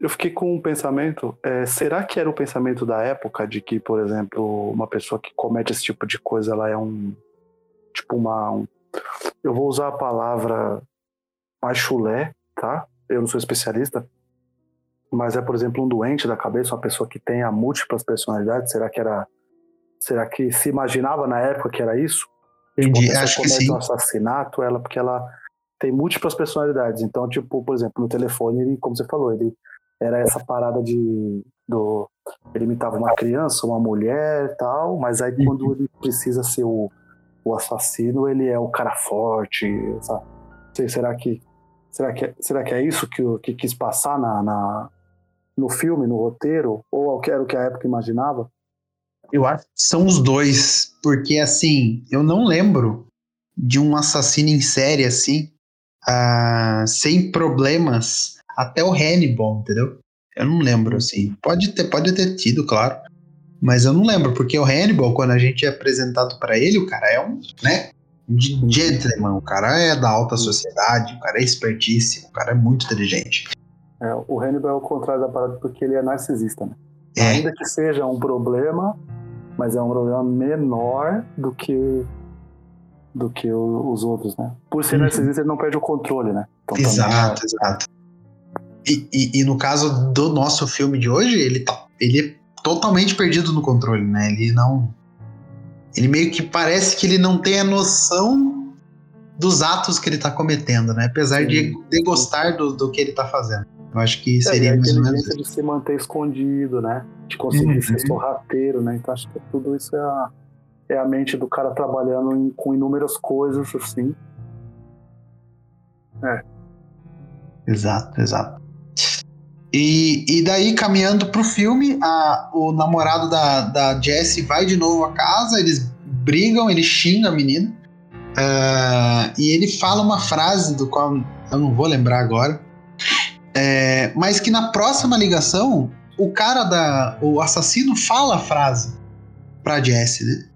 eu fiquei com um pensamento. É, será que era o pensamento da época de que, por exemplo, uma pessoa que comete esse tipo de coisa, ela é um. Tipo, uma. Um, eu vou usar a palavra mais chulé, tá? Eu não sou especialista, mas é, por exemplo, um doente da cabeça, uma pessoa que tenha múltiplas personalidades, será que era. Será que se imaginava na época que era isso? Entendi, tipo, acho que sim. um assassinato, ela, porque ela tem múltiplas personalidades. Então, tipo, por exemplo, no telefone, ele, como você falou, ele era essa parada de. Do, ele imitava uma criança, uma mulher tal, mas aí quando uhum. ele precisa ser o, o assassino, ele é o cara forte. Sabe? Será que. Será que, é, será que é isso que, que quis passar na, na, no filme, no roteiro, ou era o que a época imaginava? Eu acho que são os dois, porque assim, eu não lembro de um assassino em série assim, uh, sem problemas, até o Hannibal, entendeu? Eu não lembro assim. Pode ter, pode ter tido, claro. Mas eu não lembro, porque o Hannibal, quando a gente é apresentado para ele, o cara é um, né? Gentleman, o cara é da alta sociedade, o cara é espertíssimo, o cara é muito inteligente. É, o Hannibal é o contrário da parada porque ele é narcisista, né? É. Ainda que seja um problema, mas é um problema menor do que do que o, os outros, né? Por ser uhum. narcisista, ele não perde o controle, né? Então, exato, exato. E, e, e, no caso do nosso filme de hoje, ele tá, ele é totalmente perdido no controle, né? Ele não, ele meio que parece que ele não tem a noção dos atos que ele tá cometendo, né? Apesar Sim. de, de gostar do, do que ele tá fazendo. Eu acho que seria é, mais ou menos de se manter escondido, né? De conseguir uhum. ser sorrateiro, né? Então acho que tudo isso é a, é a mente do cara trabalhando em, com inúmeras coisas, assim. É. Exato, exato. E, e daí, caminhando pro filme, a, o namorado da, da Jessie vai de novo à casa, eles brigam, ele xinga a menina. Uh, e ele fala uma frase do qual eu não vou lembrar agora, é, mas que na próxima ligação, o cara da. O assassino fala a frase pra Jesse, né?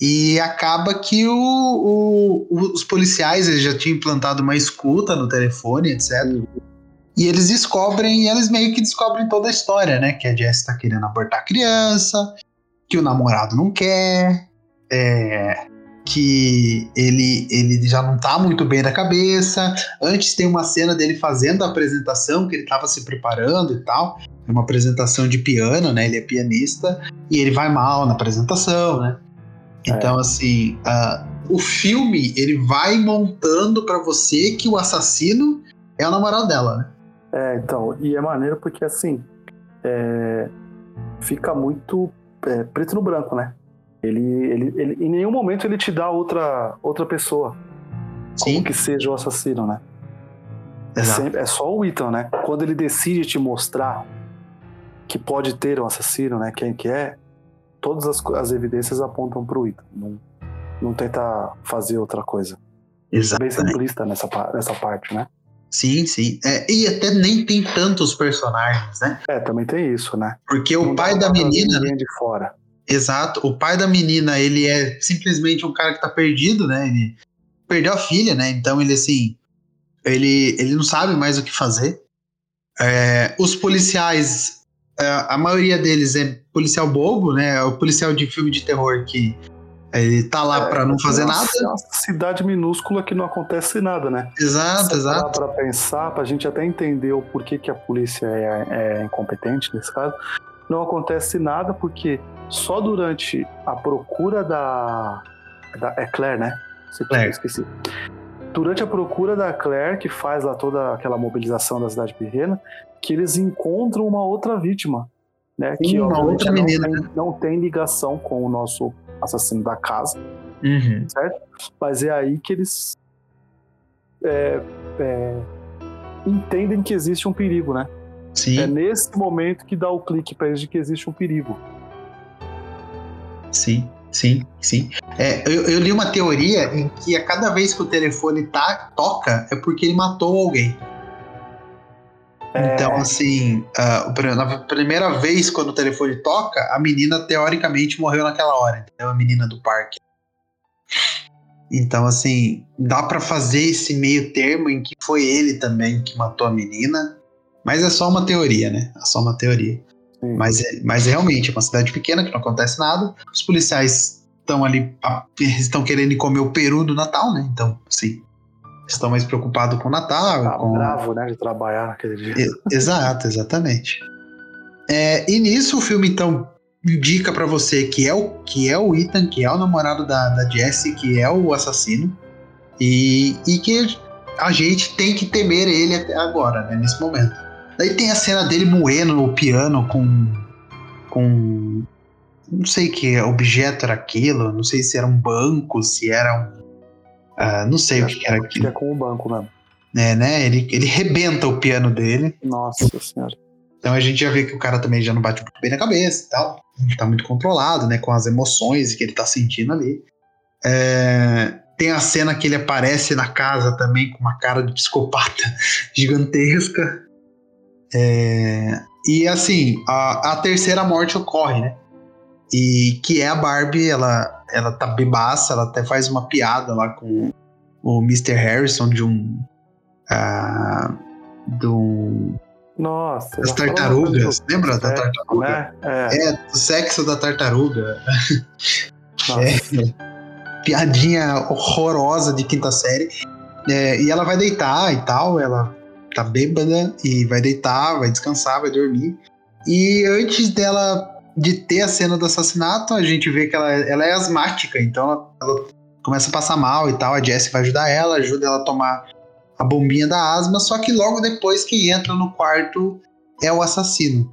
E acaba que o, o, os policiais eles já tinham implantado uma escuta no telefone, etc. E eles descobrem, e eles meio que descobrem toda a história, né? Que a Jess tá querendo abortar a criança, que o namorado não quer, é, que ele, ele já não tá muito bem da cabeça. Antes tem uma cena dele fazendo a apresentação, que ele tava se preparando e tal. É uma apresentação de piano, né? Ele é pianista e ele vai mal na apresentação, né? Então, é. assim, uh, o filme ele vai montando para você que o assassino é o namorado dela, né? É, então, e é maneiro porque assim é, fica muito é, preto no branco, né? Ele, ele, ele, em nenhum momento ele te dá outra, outra pessoa. Sim. Como que seja o assassino, né? É, sempre, é só o Ethan, né? Quando ele decide te mostrar que pode ter um assassino, né? Quem que é, todas as, as evidências apontam pro Ethan. Não, não tenta fazer outra coisa. Exato. Bem simplista nessa, nessa parte, né? Sim, sim. É, e até nem tem tantos personagens, né? É, também tem isso, né? Porque não o pai da menina. de fora. Exato. O pai da menina, ele é simplesmente um cara que tá perdido, né? Ele perdeu a filha, né? Então ele, assim, ele, ele não sabe mais o que fazer. É, os policiais, é, a maioria deles é policial bobo, né? É o policial de filme de terror que ele tá lá é, para não fazer nada. É uma cidade minúscula que não acontece nada, né? Exato, Se exato. Para pensar, para a gente até entender o porquê que a polícia é, é incompetente nesse caso, não acontece nada porque só durante a procura da. da é Claire, né? Se Claire. Esqueci. Durante a procura da Claire, que faz lá toda aquela mobilização da cidade pequena, que eles encontram uma outra vítima. né? Sim, que uma outra não menina, tem, não tem ligação com o nosso assassino da casa, Uhum. certo? Mas é aí que eles é, é, entendem que existe um perigo, né? Sim, É nesse momento que dá o clique pra eles de que existe um perigo. sim, sim, sim. É, eu, eu li uma teoria em que a cada vez que o telefone tá, toca é porque ele matou alguém. É. Então, assim, ah, o pr- na primeira vez quando o telefone toca, a menina teoricamente morreu naquela hora, entendeu? A menina do parque. Então, assim, dá pra fazer esse meio termo em que foi ele também que matou a menina, mas é só uma teoria, né? É só uma teoria. Sim. Mas, é- mas é realmente é uma cidade pequena que não acontece nada. Os policiais estão ali, estão querendo comer o peru do Natal, né? Então, sim, estão mais preocupados com o Natal, Tá com, bravo, né, de trabalhar naquele dia. Exato, exatamente. É, e nisso o filme então indica pra você que é o que é o Ethan, que é o namorado da, da Jessie, que é o assassino e, e que a gente tem que temer ele até agora, né, nesse momento. Daí tem a cena dele moendo o piano com com não sei que objeto era aquilo, não sei se era um banco, se era um ah, não sei o que, que era Que aquilo, é com o banco mesmo. né, né? Ele, ele rebenta o piano dele Nossa senhora. então a gente já vê que o cara também já não bate muito bem na cabeça e tal. Ele tá muito controlado, né? Com as emoções que ele tá sentindo ali. É, Tem a cena que ele aparece na casa também com uma cara de psicopata [LAUGHS] gigantesca. É, E assim, a, a terceira morte ocorre, né? E que é a Barbie, ela, ela tá bebaça, ela até faz uma piada lá com o Mr. Harrison de um. ah, de um Nossa. das tartarugas. do Lembra da sexo, tartaruga? Né? É. É, do sexo da tartaruga. É. Piadinha horrorosa de quinta série. É, e ela vai deitar e tal, ela tá bêbada e vai deitar, vai descansar, vai dormir. E antes dela de ter a cena do assassinato, a gente vê que ela, ela é asmática, então ela, começa a passar mal e tal. A Jessie vai ajudar ela, ajuda ela a tomar a bombinha da asma, só que logo depois que entra no quarto é o assassino.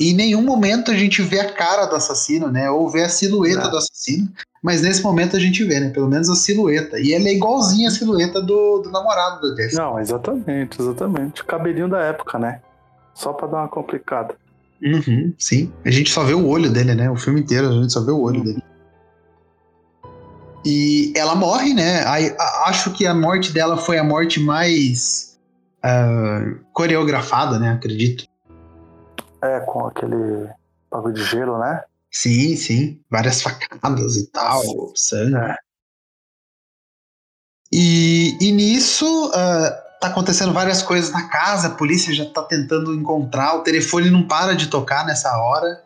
E em nenhum momento a gente vê a cara do assassino, né? Ou vê a silhueta Não. do assassino. Mas nesse momento a gente vê, né? Pelo menos a silhueta. E ela é igualzinha a silhueta do, do namorado da Jessie. Não, exatamente, exatamente. Cabelinho da época, né? Só pra dar uma complicada. Uhum, sim. A gente só vê o olho dele, né? O filme inteiro a gente só vê o olho Uhum. dele. E ela morre, né? Acho que a morte dela foi a morte mais ah, coreografada, né? Acredito. É, com aquele bagulho de gelo, né? Sim, sim. Várias facadas e tal, sangue. É. E, e nisso ah, tá acontecendo várias coisas na casa, a polícia já tá tentando encontrar, o telefone não para de tocar nessa hora.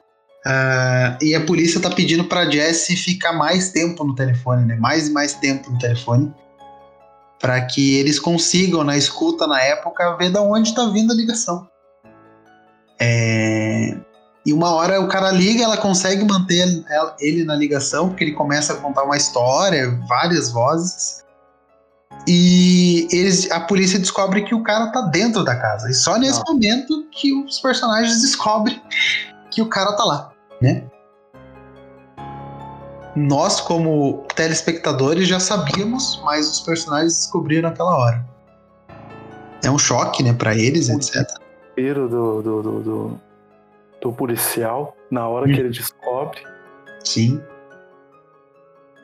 ah, e a polícia tá pedindo pra Jessie ficar mais tempo no telefone, né? Mais e mais tempo no telefone. Pra que eles consigam, na escuta na época, ver da onde tá vindo a ligação. É, E uma hora o cara liga, ela consegue manter ele na ligação, porque ele começa a contar uma história, várias vozes. E eles, a polícia descobre que o cara tá dentro da casa. E só nesse momento que os personagens descobrem que o cara tá lá, né? Nós, como telespectadores, já sabíamos, mas os personagens descobriram naquela hora. É um choque, né, pra eles, etc. Cheiro do, do, do, do, do policial, na hora Hum. que ele descobre, Sim,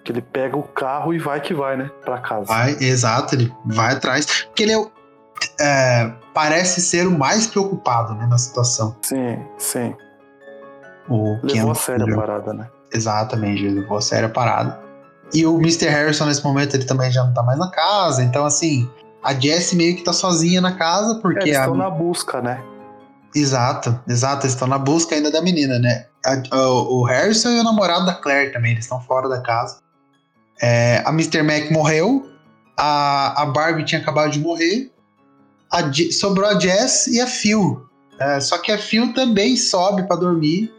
que ele pega o carro e vai que vai, né? Pra casa. vai, exato, ele vai atrás. Porque ele é, o- é, parece ser o mais preocupado, né, na situação. Sim, sim. O Levou a sério a parada, né? Exatamente, ele levou a sério a parada. E o Mr. Harrison, nesse momento, ele também já não tá mais na casa. Então, assim, a Jessie meio que tá sozinha na casa, É, porque eles a. estão na busca, né? Exato, exato, eles estão na busca ainda da menina, né? A- o, o Harrison e o namorado da Claire também, eles estão fora da casa. É, a Mr. Mac morreu, a, a Barbie tinha acabado de morrer, a sobrou a Jess e a Phil. É, só que a Phil também sobe pra dormir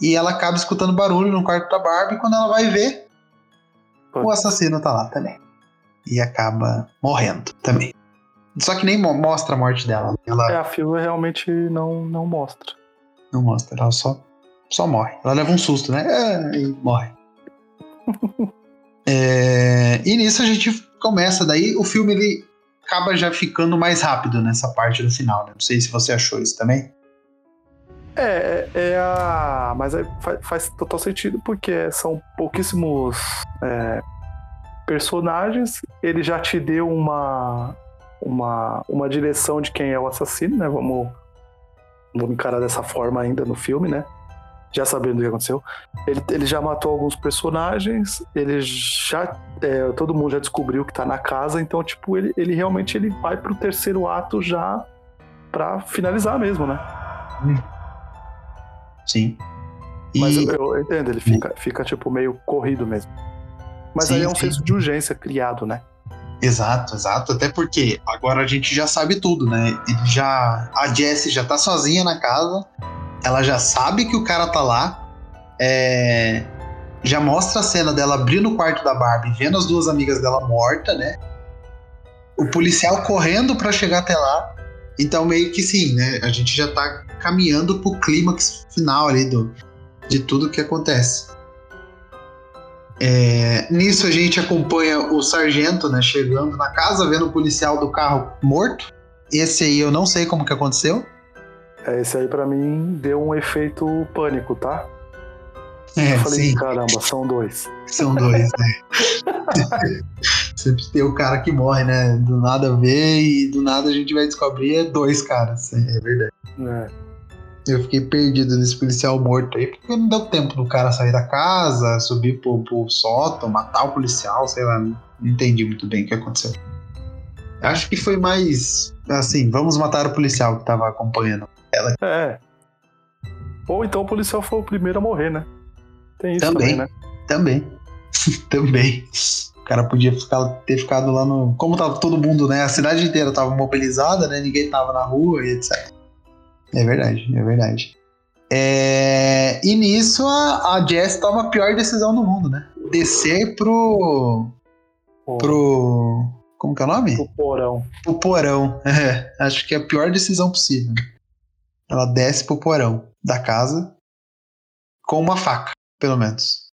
e ela acaba escutando barulho no quarto da Barbie. Quando ela vai ver, o assassino tá lá também. E acaba morrendo também. Só que nem mo- mostra a morte dela. Ela É, a filme realmente não, não mostra. não mostra, ela só Só morre. Ela leva um susto, né? É, e morre. [LAUGHS] é, e nisso a gente começa. Daí o filme ele acaba já ficando mais rápido nessa parte do final. Né? Não sei se você achou isso também. É, é, é a. Mas faz, faz, total sentido porque são pouquíssimos é, personagens. Ele já te deu uma, uma, uma direção de quem é o assassino, né? Vamos, vamos encarar dessa forma ainda no filme, né? Já sabendo o que aconteceu. Ele, ele já matou alguns personagens, ele já. É, todo mundo já descobriu que tá na casa, então, tipo, ele, ele realmente ele vai pro terceiro ato já pra finalizar mesmo, né? Hum. Sim. Mas eu, eu, entendo, ele fica, fica, tipo, meio corrido mesmo. Mas sim, aí é um sim. senso de urgência criado, né? Exato, exato. Até porque agora a gente já sabe tudo, né? Ele já. A Jessie já tá sozinha na casa. Ela já sabe que o cara tá lá. É, já mostra a cena dela abrindo o quarto da Barbie, vendo as duas amigas dela mortas, né? O policial correndo para chegar até lá. Então, meio que sim, né? A gente já tá caminhando pro clímax final ali do, de tudo que acontece. É, nisso a gente acompanha o sargento, né, chegando na casa, vendo o policial do carro morto. Esse aí eu não sei como que aconteceu. É, esse aí para mim deu um efeito pânico, tá? É, eu falei, sim. caramba, são dois. São dois, né? [LAUGHS] Sempre tem o cara que morre, né? Do nada vê e do nada a gente vai descobrir é dois caras. É verdade. É. Eu fiquei perdido nesse policial morto aí, porque não deu tempo do cara sair da casa, subir pro, pro sótão, matar o policial, sei lá. Não entendi muito bem o que aconteceu. Acho que foi mais assim, vamos matar o policial que tava acompanhando ela. É. Ou então o policial foi o primeiro a morrer, né? Tem isso também, também né? Também. [LAUGHS] também. O cara podia ficar, ter ficado lá no. Como tava todo mundo, né? A cidade inteira tava mobilizada, né? Ninguém tava na rua e etc. É verdade, é verdade. É... E nisso a, a Jess toma a pior decisão do mundo, né? Descer pro. Pro. Como que é o nome? Pro porão. Pro porão. [LAUGHS] É, acho que é a pior decisão possível. Ela desce pro porão da casa com uma faca, pelo menos.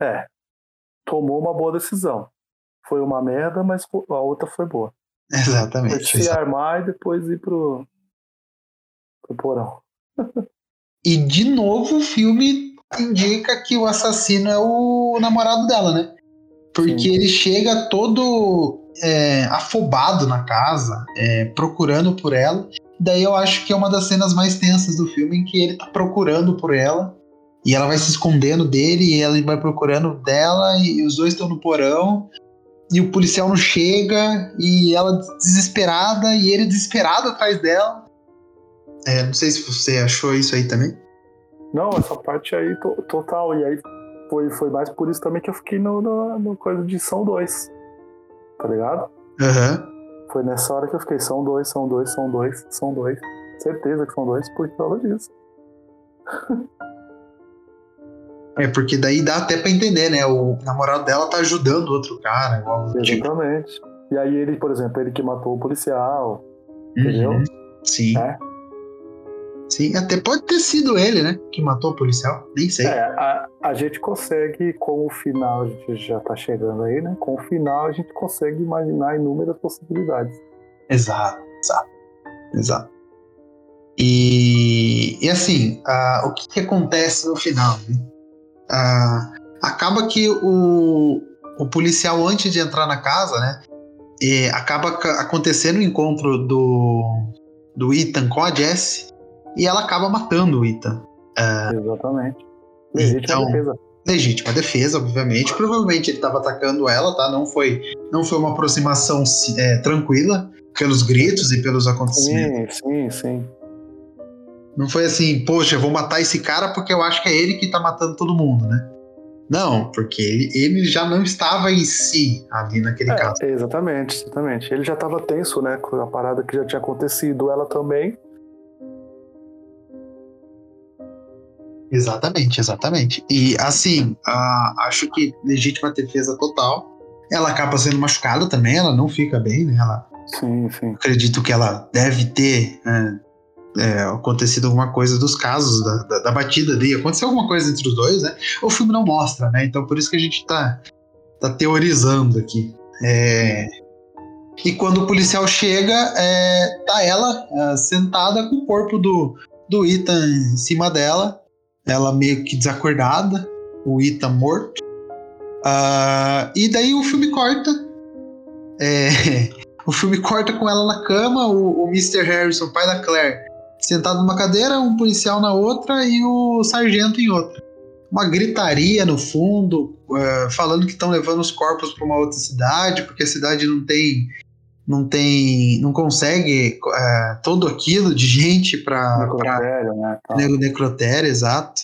É. Tomou uma boa decisão. Foi uma merda, mas a outra foi boa. Exatamente. Foi se armar e depois ir pro, pro porão. e de novo o filme indica que o assassino é o namorado dela, né? Porque Sim. ele chega todo é, afobado na casa, é, procurando por ela. Daí eu acho que é uma das cenas mais tensas do filme em que ele tá procurando por ela. E ela vai se escondendo dele e ele vai procurando dela e os dois estão no porão. E o policial não chega e ela desesperada e ele desesperado atrás dela. É, não sei se você achou isso aí também. Não, essa parte aí to, total. E aí foi, foi mais por isso também que eu fiquei no, no, no coisa de São 2. Tá ligado? Aham. Uhum. Foi nessa hora que eu fiquei, são dois, são dois, são dois, são dois. Certeza que são dois por causa disso. [LAUGHS] É, porque daí dá até pra entender, né? O namorado dela tá ajudando outro cara. Exatamente. Tipo. E aí ele, por exemplo, ele que matou o policial. Uhum. Entendeu? Sim. É. Sim, até pode ter sido ele, né? Que matou o policial. Nem sei. É, a, a gente consegue, com o final, a gente já tá chegando aí, né? Com o final, a gente consegue imaginar inúmeras possibilidades. Exato, exato. Exato. E, e assim, uh, o que, que, acontece no final? Né? Uh, acaba que o, o policial, antes de entrar na casa, né? E acaba acontecendo o encontro do, do Ethan com a Jessie e ela acaba matando o Ethan. Uh, Exatamente. Legítima então, defesa. Legítima defesa, obviamente. Provavelmente ele estava atacando ela, tá? Não foi, não foi uma aproximação é, tranquila pelos gritos e pelos acontecimentos. Sim, sim, sim. Não foi assim, poxa, eu vou matar esse cara porque eu acho que é ele que tá matando todo mundo, né? Não, porque ele, ele já não estava em si ali naquele é, caso. Exatamente, exatamente. Ele já estava tenso, né? Com a parada que já tinha acontecido, ela também. Exatamente, exatamente. E assim, uh, acho que legítima defesa total. Ela acaba sendo machucada também, ela não fica bem, né? Ela, sim, sim. Acredito que ela deve ter. Uh, é, acontecido alguma coisa dos casos da, da, da, batida ali, aconteceu alguma coisa entre os dois, né? O filme não mostra, né? Então por isso que a gente tá, tá teorizando aqui. É... E quando o policial chega, é, tá ela é, sentada com o corpo do, do Ethan em cima dela, ela meio que desacordada, o Ethan morto. Uh, e daí o filme corta. É, [LAUGHS] o filme corta com ela na cama, o, o Mr. Harrison, pai da Claire, sentado numa cadeira, um policial na outra e o sargento em outra. Uma gritaria no fundo, uh, falando que estão levando os corpos para uma outra cidade, porque a cidade não tem. Não tem. não consegue uh, todo aquilo de gente para. Necrotério, né? Tá. Necrotério, exato.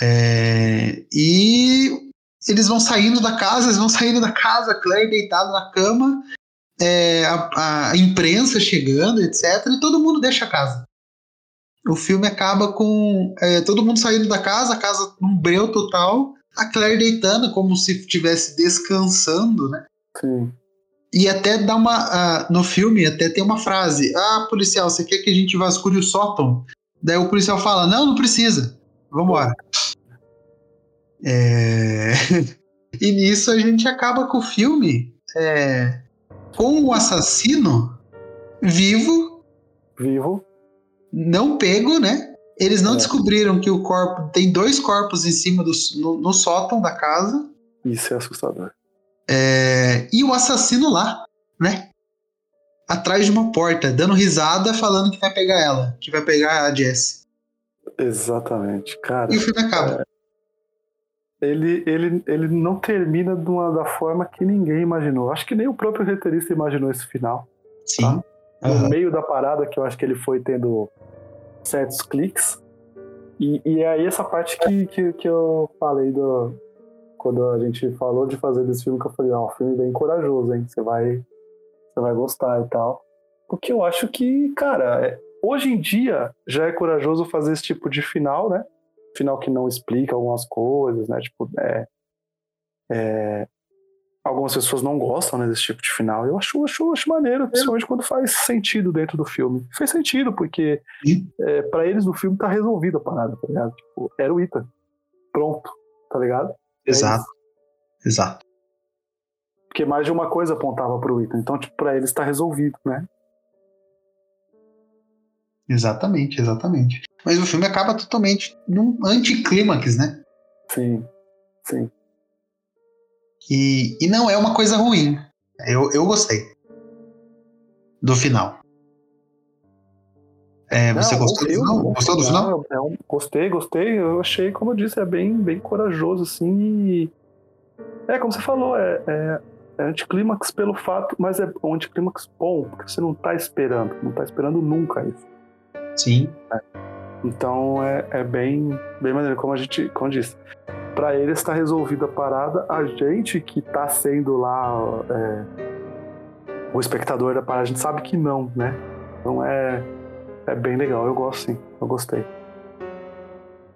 É, e eles vão saindo da casa, eles vão saindo da casa, Claire deitado na cama, é, a, a, imprensa chegando, etc. E todo mundo deixa a casa o filme acaba com é, todo mundo saindo da casa, a casa num breu total, a Claire deitando como se estivesse descansando, né? Sim. E até dá uma. Uh, no filme, até tem uma frase: Ah, policial, você quer que a gente vasculhe o sótão? Daí o policial fala: Não, não precisa. Vambora. É... [LAUGHS] e nisso a gente acaba com o filme é... com o assassino vivo. Vivo não pego, né? Eles não é. descobriram que o corpo tem dois corpos em cima do no, no sótão da casa. Isso é assustador. É, e o assassino lá, né? Atrás de uma porta, dando risada, falando que vai pegar ela, que vai pegar a Jess. Exatamente, cara. E o filme acaba. É, ele, ele, ele não termina de uma, da forma que ninguém imaginou. Acho que nem o próprio roteirista imaginou esse final. Sim. Tá? no uhum. meio da parada que eu acho que ele foi tendo certos cliques. E, e é aí essa parte que, que, que eu falei do, quando a gente falou de fazer desse filme, que eu falei, ó, oh, um filme bem corajoso, hein? Você vai, você vai gostar e tal. Porque eu acho que, cara, é, hoje em dia já é corajoso fazer esse tipo de final, né? Final que não explica algumas coisas, né? Tipo, é, é algumas pessoas não gostam né, desse tipo de final. Eu acho, acho, acho maneiro, principalmente quando faz sentido dentro do filme. Fez sentido, porque é, para eles no filme tá resolvida a parada, tá ligado? Tipo, era o Ita. Pronto, tá ligado? É Exato. Exato. Porque mais de uma coisa apontava pro Ita. Então, tipo, pra eles tá resolvido, né? Exatamente, exatamente. Mas o filme acaba totalmente num anticlímax, né? Sim, sim. E, e não é uma coisa ruim. Eu, eu gostei do final. É, você não, gostou, do final? gostou do final? É um, gostei, gostei. Eu achei, como eu disse, é bem, bem corajoso, assim. E... É, como você falou, é, é, é anticlímax pelo fato, mas é um anticlímax bom, porque você não tá esperando, não tá esperando nunca isso. Sim. É. Então é, é bem, bem maneiro, como a gente como disse para ele está resolvida a parada, a gente que está sendo lá é, o espectador da parada, a gente sabe que não, né? Então é, é bem legal, eu gosto sim, eu gostei.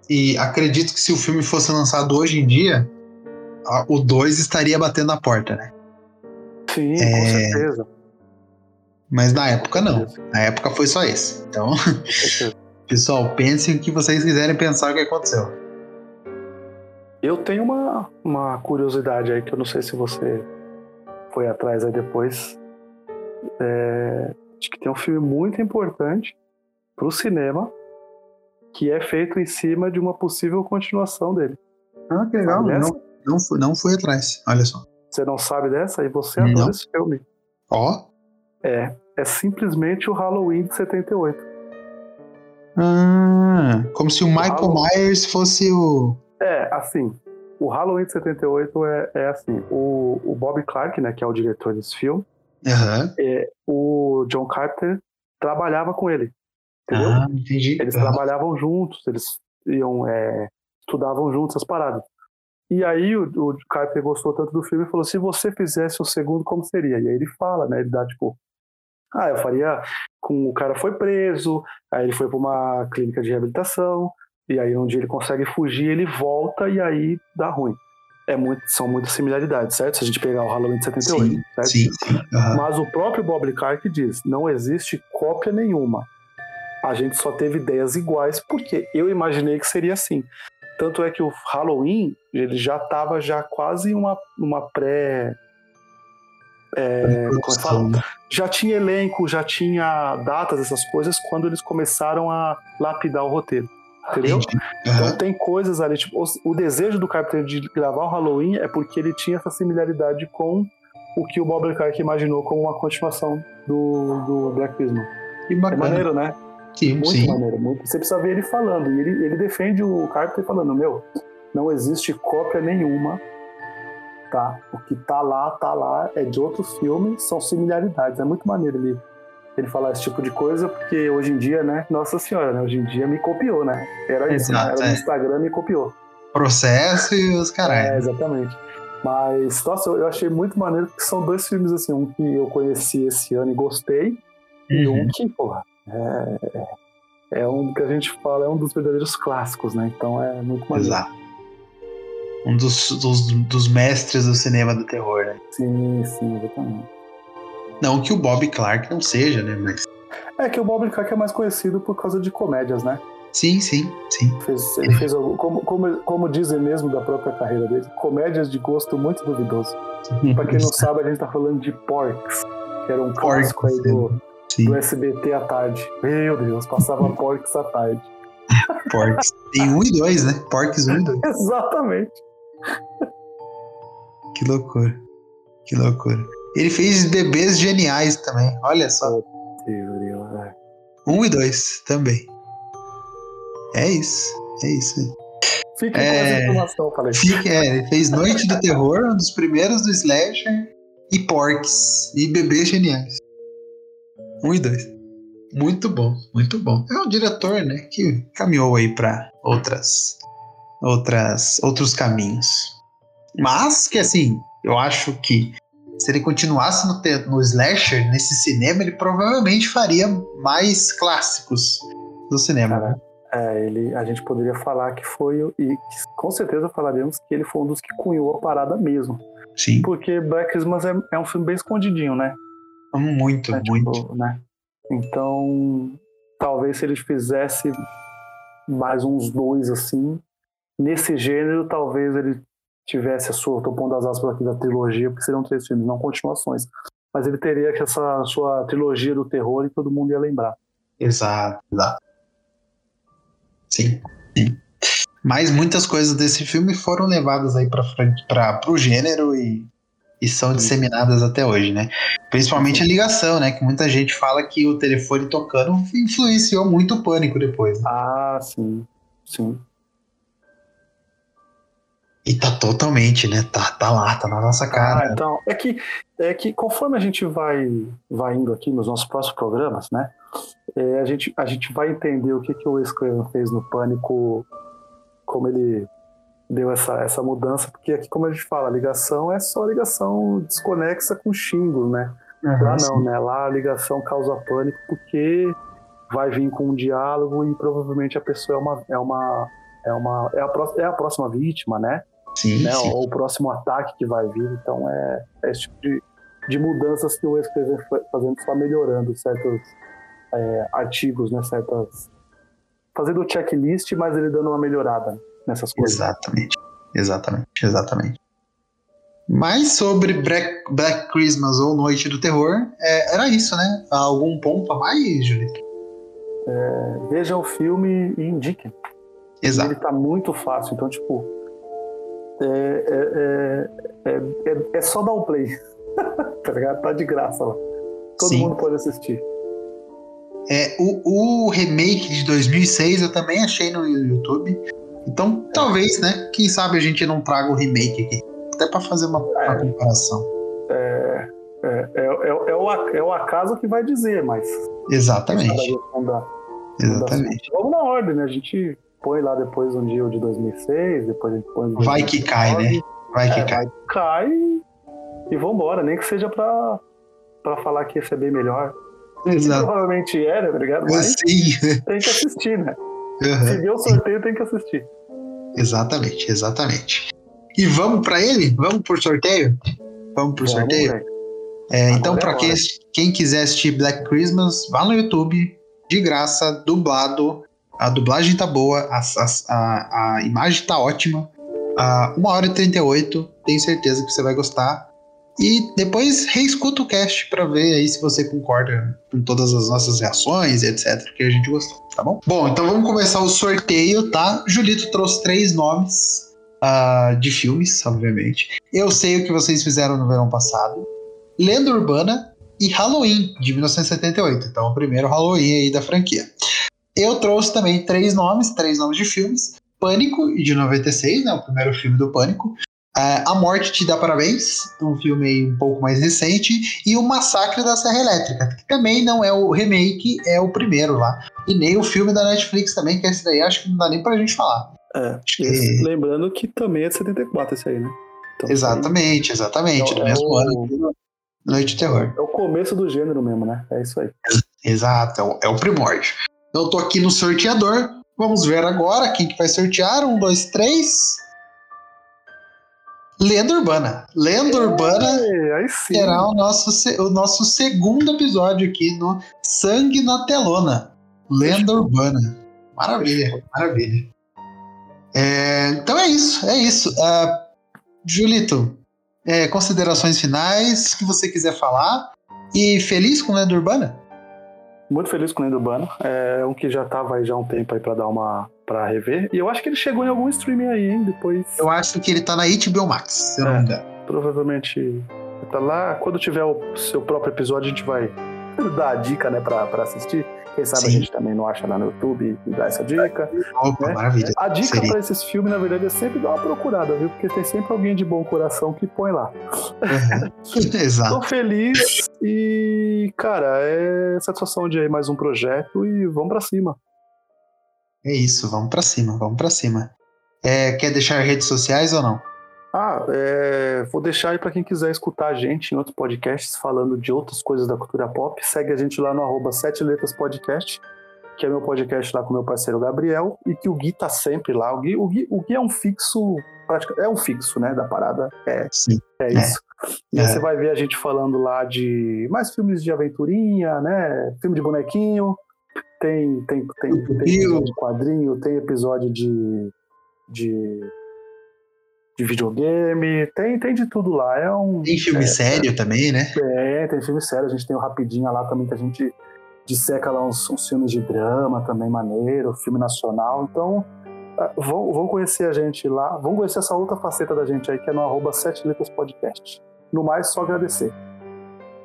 E acredito que se o filme fosse lançado hoje em dia, o 2 estaria batendo na porta, né? Sim, é... com certeza. Mas na época não. Na época foi só esse. Então, [LAUGHS] pessoal, pensem o que vocês quiserem pensar o que aconteceu. Eu tenho uma, uma curiosidade aí que eu não sei se você foi atrás aí depois. É, acho que tem um filme muito importante para o cinema que é feito em cima de uma possível continuação dele. Ah, que legal. Não, não, fui, não fui atrás. Olha só. Você não sabe dessa? E você adora esse filme. Ó. Oh. É. É simplesmente o Halloween de 78. Ah, como se o Michael Myers fosse o. É, assim, o Halloween de 78 é, é assim, o, o Bob Clark, né, que é o diretor desse filme, uhum. é, o John Carpenter trabalhava com ele, entendeu? Ah, entendi. Eles trabalhavam juntos, eles iam, é, estudavam juntos as paradas. E aí o, o Carpenter gostou tanto do filme e falou, se você fizesse o segundo, como seria? E aí ele fala, né, ele dá tipo, ah, eu faria com o cara foi preso, aí ele foi para uma clínica de reabilitação, e aí um dia ele consegue fugir, ele volta e aí dá ruim. É muito, são muitas similaridades, certo? Se a gente pegar o Halloween de 78, sim, certo? Sim, sim. Uhum. Mas o próprio Bob Clark diz, não existe cópia nenhuma. A gente só teve ideias iguais porque eu imaginei que seria assim. Tanto é que o Halloween ele já estava já quase uma, uma pré é, já tinha elenco, já tinha datas, essas coisas, quando eles começaram a lapidar o roteiro. Entendeu? Uhum. Então tem coisas ali, tipo, o, desejo do Carpenter de gravar o Halloween é porque ele tinha essa similaridade com o que o Bob Leclerc imaginou como uma continuação do, do Black Christmas. Que bacana. É maneiro, né? Sim, muito sim. maneiro. Muito. Você precisa ver ele falando. E ele, ele defende o Carpenter falando, meu, não existe cópia nenhuma tá? O que tá lá, tá lá, é de outro filme, são similaridades. É muito maneiro ele, ele falar esse tipo de coisa, porque hoje em dia, né? Nossa senhora, né? Hoje em dia me copiou, né? Era isso, né? Era é. no Instagram me copiou. Processo e os caras. É, exatamente. Mas, nossa, eu achei muito maneiro porque são dois filmes, assim, um que eu conheci esse ano e gostei, uhum. e um que, porra, é, é, um que a gente fala, é um dos verdadeiros clássicos, né? Então é muito maneiro. Exato um dos, dos, dos, mestres do cinema do terror, né? Sim, sim, exatamente. Não que o Bob Clark não seja, né? Mas... É que o Bob Clark é mais conhecido por causa de comédias, né? Sim, sim, sim. Fez, ele fez, como, como, como dizem mesmo da própria carreira dele, comédias de gosto muito duvidoso. [LAUGHS] pra quem não sabe, a gente tá falando de Porks, que era um clássico aí do, do SBT à tarde. Meu Deus, passava [LAUGHS] Porks à tarde. [LAUGHS] Porks. Tem um e dois, né? Porks um e dois. [LAUGHS] Exatamente. Que loucura. Que loucura. Ele fez bebês geniais também. Olha só. Um e dois também. É isso. É isso. Fique é, com essa informação, falei. Fique, é, ele fez Noite do Terror, um dos primeiros do Slasher, e Porks. E Bebês Geniais. Um e dois. Muito bom, muito bom. É um diretor, né, que caminhou aí para outras outras, outros caminhos. Mas que assim, eu acho que se ele continuasse no, no slasher, nesse cinema, ele provavelmente faria mais clássicos do cinema. Cara, é, ele, a gente poderia falar que foi, e com certeza falaríamos que ele foi um dos que cunhou a parada mesmo. Sim. Porque Black Christmas é, é um filme bem escondidinho, né? Muito, é, tipo, muito. Né? Então, talvez se ele fizesse mais uns dois assim, nesse gênero, talvez ele tivesse a sua, tô pondo as aspas aqui da trilogia, porque seriam três filmes, não continuações. Mas ele teria essa sua trilogia do terror e todo mundo ia lembrar. Exato, exato. Sim, sim. Mas muitas coisas desse filme foram levadas aí para o gênero e, e são sim. disseminadas até hoje, né? Principalmente a ligação, né? Que muita gente fala que o telefone tocando influenciou muito o pânico depois. Né? Ah, sim, sim. E tá totalmente, né? Tá, tá lá, tá na nossa cara. Ah, então, é que, é que conforme a gente vai, vai indo aqui nos nossos próximos programas, né? É, a, gente, a gente vai entender o que, que o Wes fez no Pânico, como ele deu essa, essa mudança, porque aqui, como a gente fala, a ligação é só ligação desconexa com xingo, né? Uhum, lá não, sim. né? Lá a ligação causa pânico porque vai vir com um diálogo e provavelmente a pessoa é uma, é uma, é uma é a, é a próxima vítima, né? Sim, né? sim. Ou o próximo ataque que vai vir. Então é, é esse tipo de, de mudanças que o escrever fazendo está melhorando certos é, artigos, né? Certas fazendo o checklist, mas ele dando uma melhorada nessas coisas. Exatamente, exatamente, exatamente. Mas sobre Black, Black Christmas ou Noite do Terror, é, era isso, né? Algum ponto a mais, Julito? É, veja o filme e indique. Exato. Ele tá muito fácil, então, tipo, é, é, é, é, só dar um play. [LAUGHS] tá ligado? Tá de graça lá. Todo Sim. mundo pode assistir. É, o, o remake de 2006 eu também achei no YouTube. Então, talvez, né? Quem sabe a gente não traga o remake aqui. Até para fazer uma, uma é. comparação. É, é, é, é, é, o, é o acaso que vai dizer, mas. Exatamente. Exatamente. Vamos na ordem, né? A gente põe lá depois um dia o de 2006, depois a gente põe. Vai que cai, né? Vai que é, cai. Cai e vambora, nem que seja pra, pra falar que ia ser bem melhor. Exato. Provavelmente era, tá ligado? Mas Sim. tem que assistir, né? [LAUGHS] Uhum. Se deu sorteio, tem que assistir. Exatamente, exatamente. E vamos para ele? Vamos por sorteio? Vamos por vamos, sorteio? É, então, para é quem, quem quiser assistir Black Christmas, vá no YouTube, de graça, dublado. A dublagem tá boa, a, a, a imagem tá ótima. Uh, 1 hora e 38, tenho certeza que você vai gostar. E depois reescuta o cast para ver aí se você concorda com todas as nossas reações, etc, que a gente gostou, tá bom? Bom, então vamos começar o sorteio, tá? Julito trouxe três nomes uh, de filmes, obviamente. Eu sei o que vocês fizeram no verão passado. Lenda Urbana e Halloween, de 1978. Então, o primeiro Halloween aí da franquia. Eu trouxe também três nomes, três nomes de filmes. Pânico, de 96, né? O primeiro filme do Pânico. Uh, a Morte Te Dá Parabéns, um filme um pouco mais recente, e O Massacre da Serra Elétrica, que também não é o remake, é o primeiro lá. E nem o filme da Netflix também, que esse daí acho que não dá nem pra gente falar. É, esse, lembrando que também é de 74 esse aí, né? Então, exatamente, exatamente. É, do mesmo é o, ano Noite de Terror. É o começo do gênero mesmo, né? É isso aí. [LAUGHS] Exato, é o, é o primórdio. Então, eu tô aqui no sorteador. Vamos ver agora quem que vai sortear. Um, dois, três. Lenda Urbana. Lenda Urbana será o nosso, o nosso segundo episódio aqui no Sangue na Telona. Lenda Urbana. Maravilha, maravilha. É, então é isso, é isso. Uh, Julito, é, considerações finais que você quiser falar. E feliz com Lenda Urbana? Muito feliz com Lenda Urbana. É um que já tava aí já há um tempo aí pra dar uma. Pra rever. E eu acho que ele chegou em algum streaming aí, hein? Depois. Eu acho que ele tá na HBO Max, se eu é, não me engano. Provavelmente tá lá. Quando tiver o seu próprio episódio, a gente vai dar a dica, né, pra, pra assistir. Quem sabe Sim. a gente também não acha lá no YouTube e dá essa dica. Opa, né? maravilha. A dica para esses filmes, na verdade, é sempre dar uma procurada, viu? Porque tem sempre alguém de bom coração que põe lá. Uhum. [LAUGHS] Exato. Tô feliz e, cara, é satisfação de aí mais um projeto e vamos para cima. É isso, vamos para cima, vamos para cima. É, quer deixar redes sociais ou não? Ah, é, vou deixar aí para quem quiser escutar a gente em outros podcasts falando de outras coisas da cultura pop. Segue a gente lá no arroba Sete Letras Podcast, que é meu podcast lá com meu parceiro Gabriel, e que o Gui tá sempre lá. O Gui, o Gui, o Gui é um fixo, é um fixo, né, da parada. É, Sim. é isso. É. E é. você vai ver a gente falando lá de mais filmes de aventurinha, né, filme de bonequinho, tem, tem, tem, tem, quadrinho, tem episódio de, de de videogame, tem, tem de tudo lá. É um, tem filme é, sério é, também, né? É, tem filme sério. A gente tem o Rapidinha lá também, que a gente disseca lá uns, uns filmes de drama também maneiro, filme nacional. Então, ah, vão, vão conhecer a gente lá, vão conhecer essa outra faceta da gente aí, que é no arroba Sete Letras Podcast. No mais, só agradecer.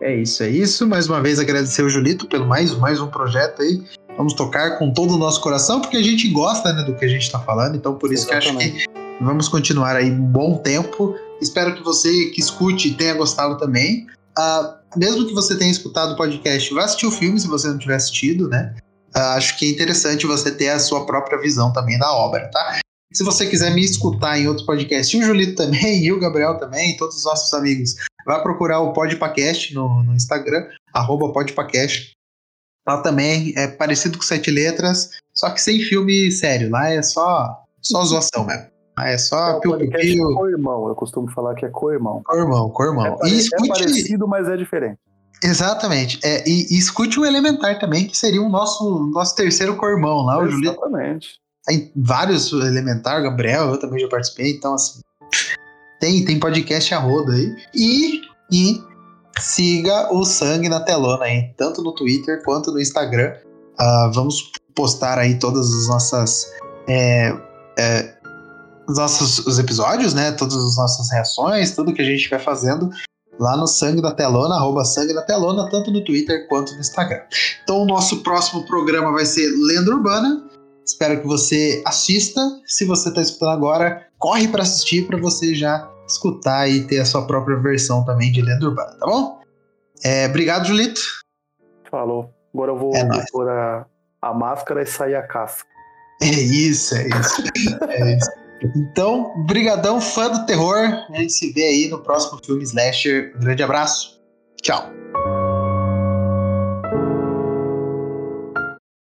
É isso, é isso. Mais uma vez agradecer o Julito pelo mais, mais um projeto aí. Vamos tocar com todo o nosso coração, porque a gente gosta né, do que a gente está falando, então por isso Exatamente. que acho que Vamos continuar aí um bom tempo. Espero que você que escute tenha gostado também. Uh, mesmo que você tenha escutado o podcast, vá assistir o filme se você não tiver assistido, né? Uh, acho que é interessante você ter a sua própria visão também da obra, tá? Se você quiser me escutar em outro podcast, e o Julito também, [LAUGHS] e o Gabriel também, e todos os nossos amigos, vá procurar o Podpacast no, no Instagram, arroba Podpacast. Lá também é parecido com Sete Letras, só que sem filme sério. Lá é só, só zoação mesmo. Ah, é só é, piu-piu-piu. Co-irmão, eu costumo falar que é co-irmão. Co-irmão, co-irmão. É, pare... escute... é parecido, mas é diferente. Exatamente. É, e, e, escute o Elementar também, que seria o nosso, nosso terceiro co-irmão lá, o Julito. Exatamente. Tem vários Elementar, Gabriel, eu também já participei, então assim. Tem, tem podcast a roda aí. E, e siga o Sangue na Telona aí, tanto no Twitter quanto no Instagram. Uh, vamos postar aí todas as nossas. É, é, os nossos os episódios, né? Todas as nossas reações, tudo que a gente vai fazendo lá no Sangue da Telona, arroba Sangue da Telona, tanto no Twitter quanto no Instagram. Então o nosso próximo programa vai ser Lenda Urbana. Espero que você assista. Se você está escutando agora, corre para assistir para você já escutar e ter a sua própria versão também de Lenda Urbana, tá bom? É, obrigado, Julito. Falou. Agora eu vou, é pôr a, a máscara e sair a caça. É isso, é isso. é isso. Então, brigadão, fã do terror. A gente se vê aí no próximo filme Slasher. Um grande abraço. Tchau.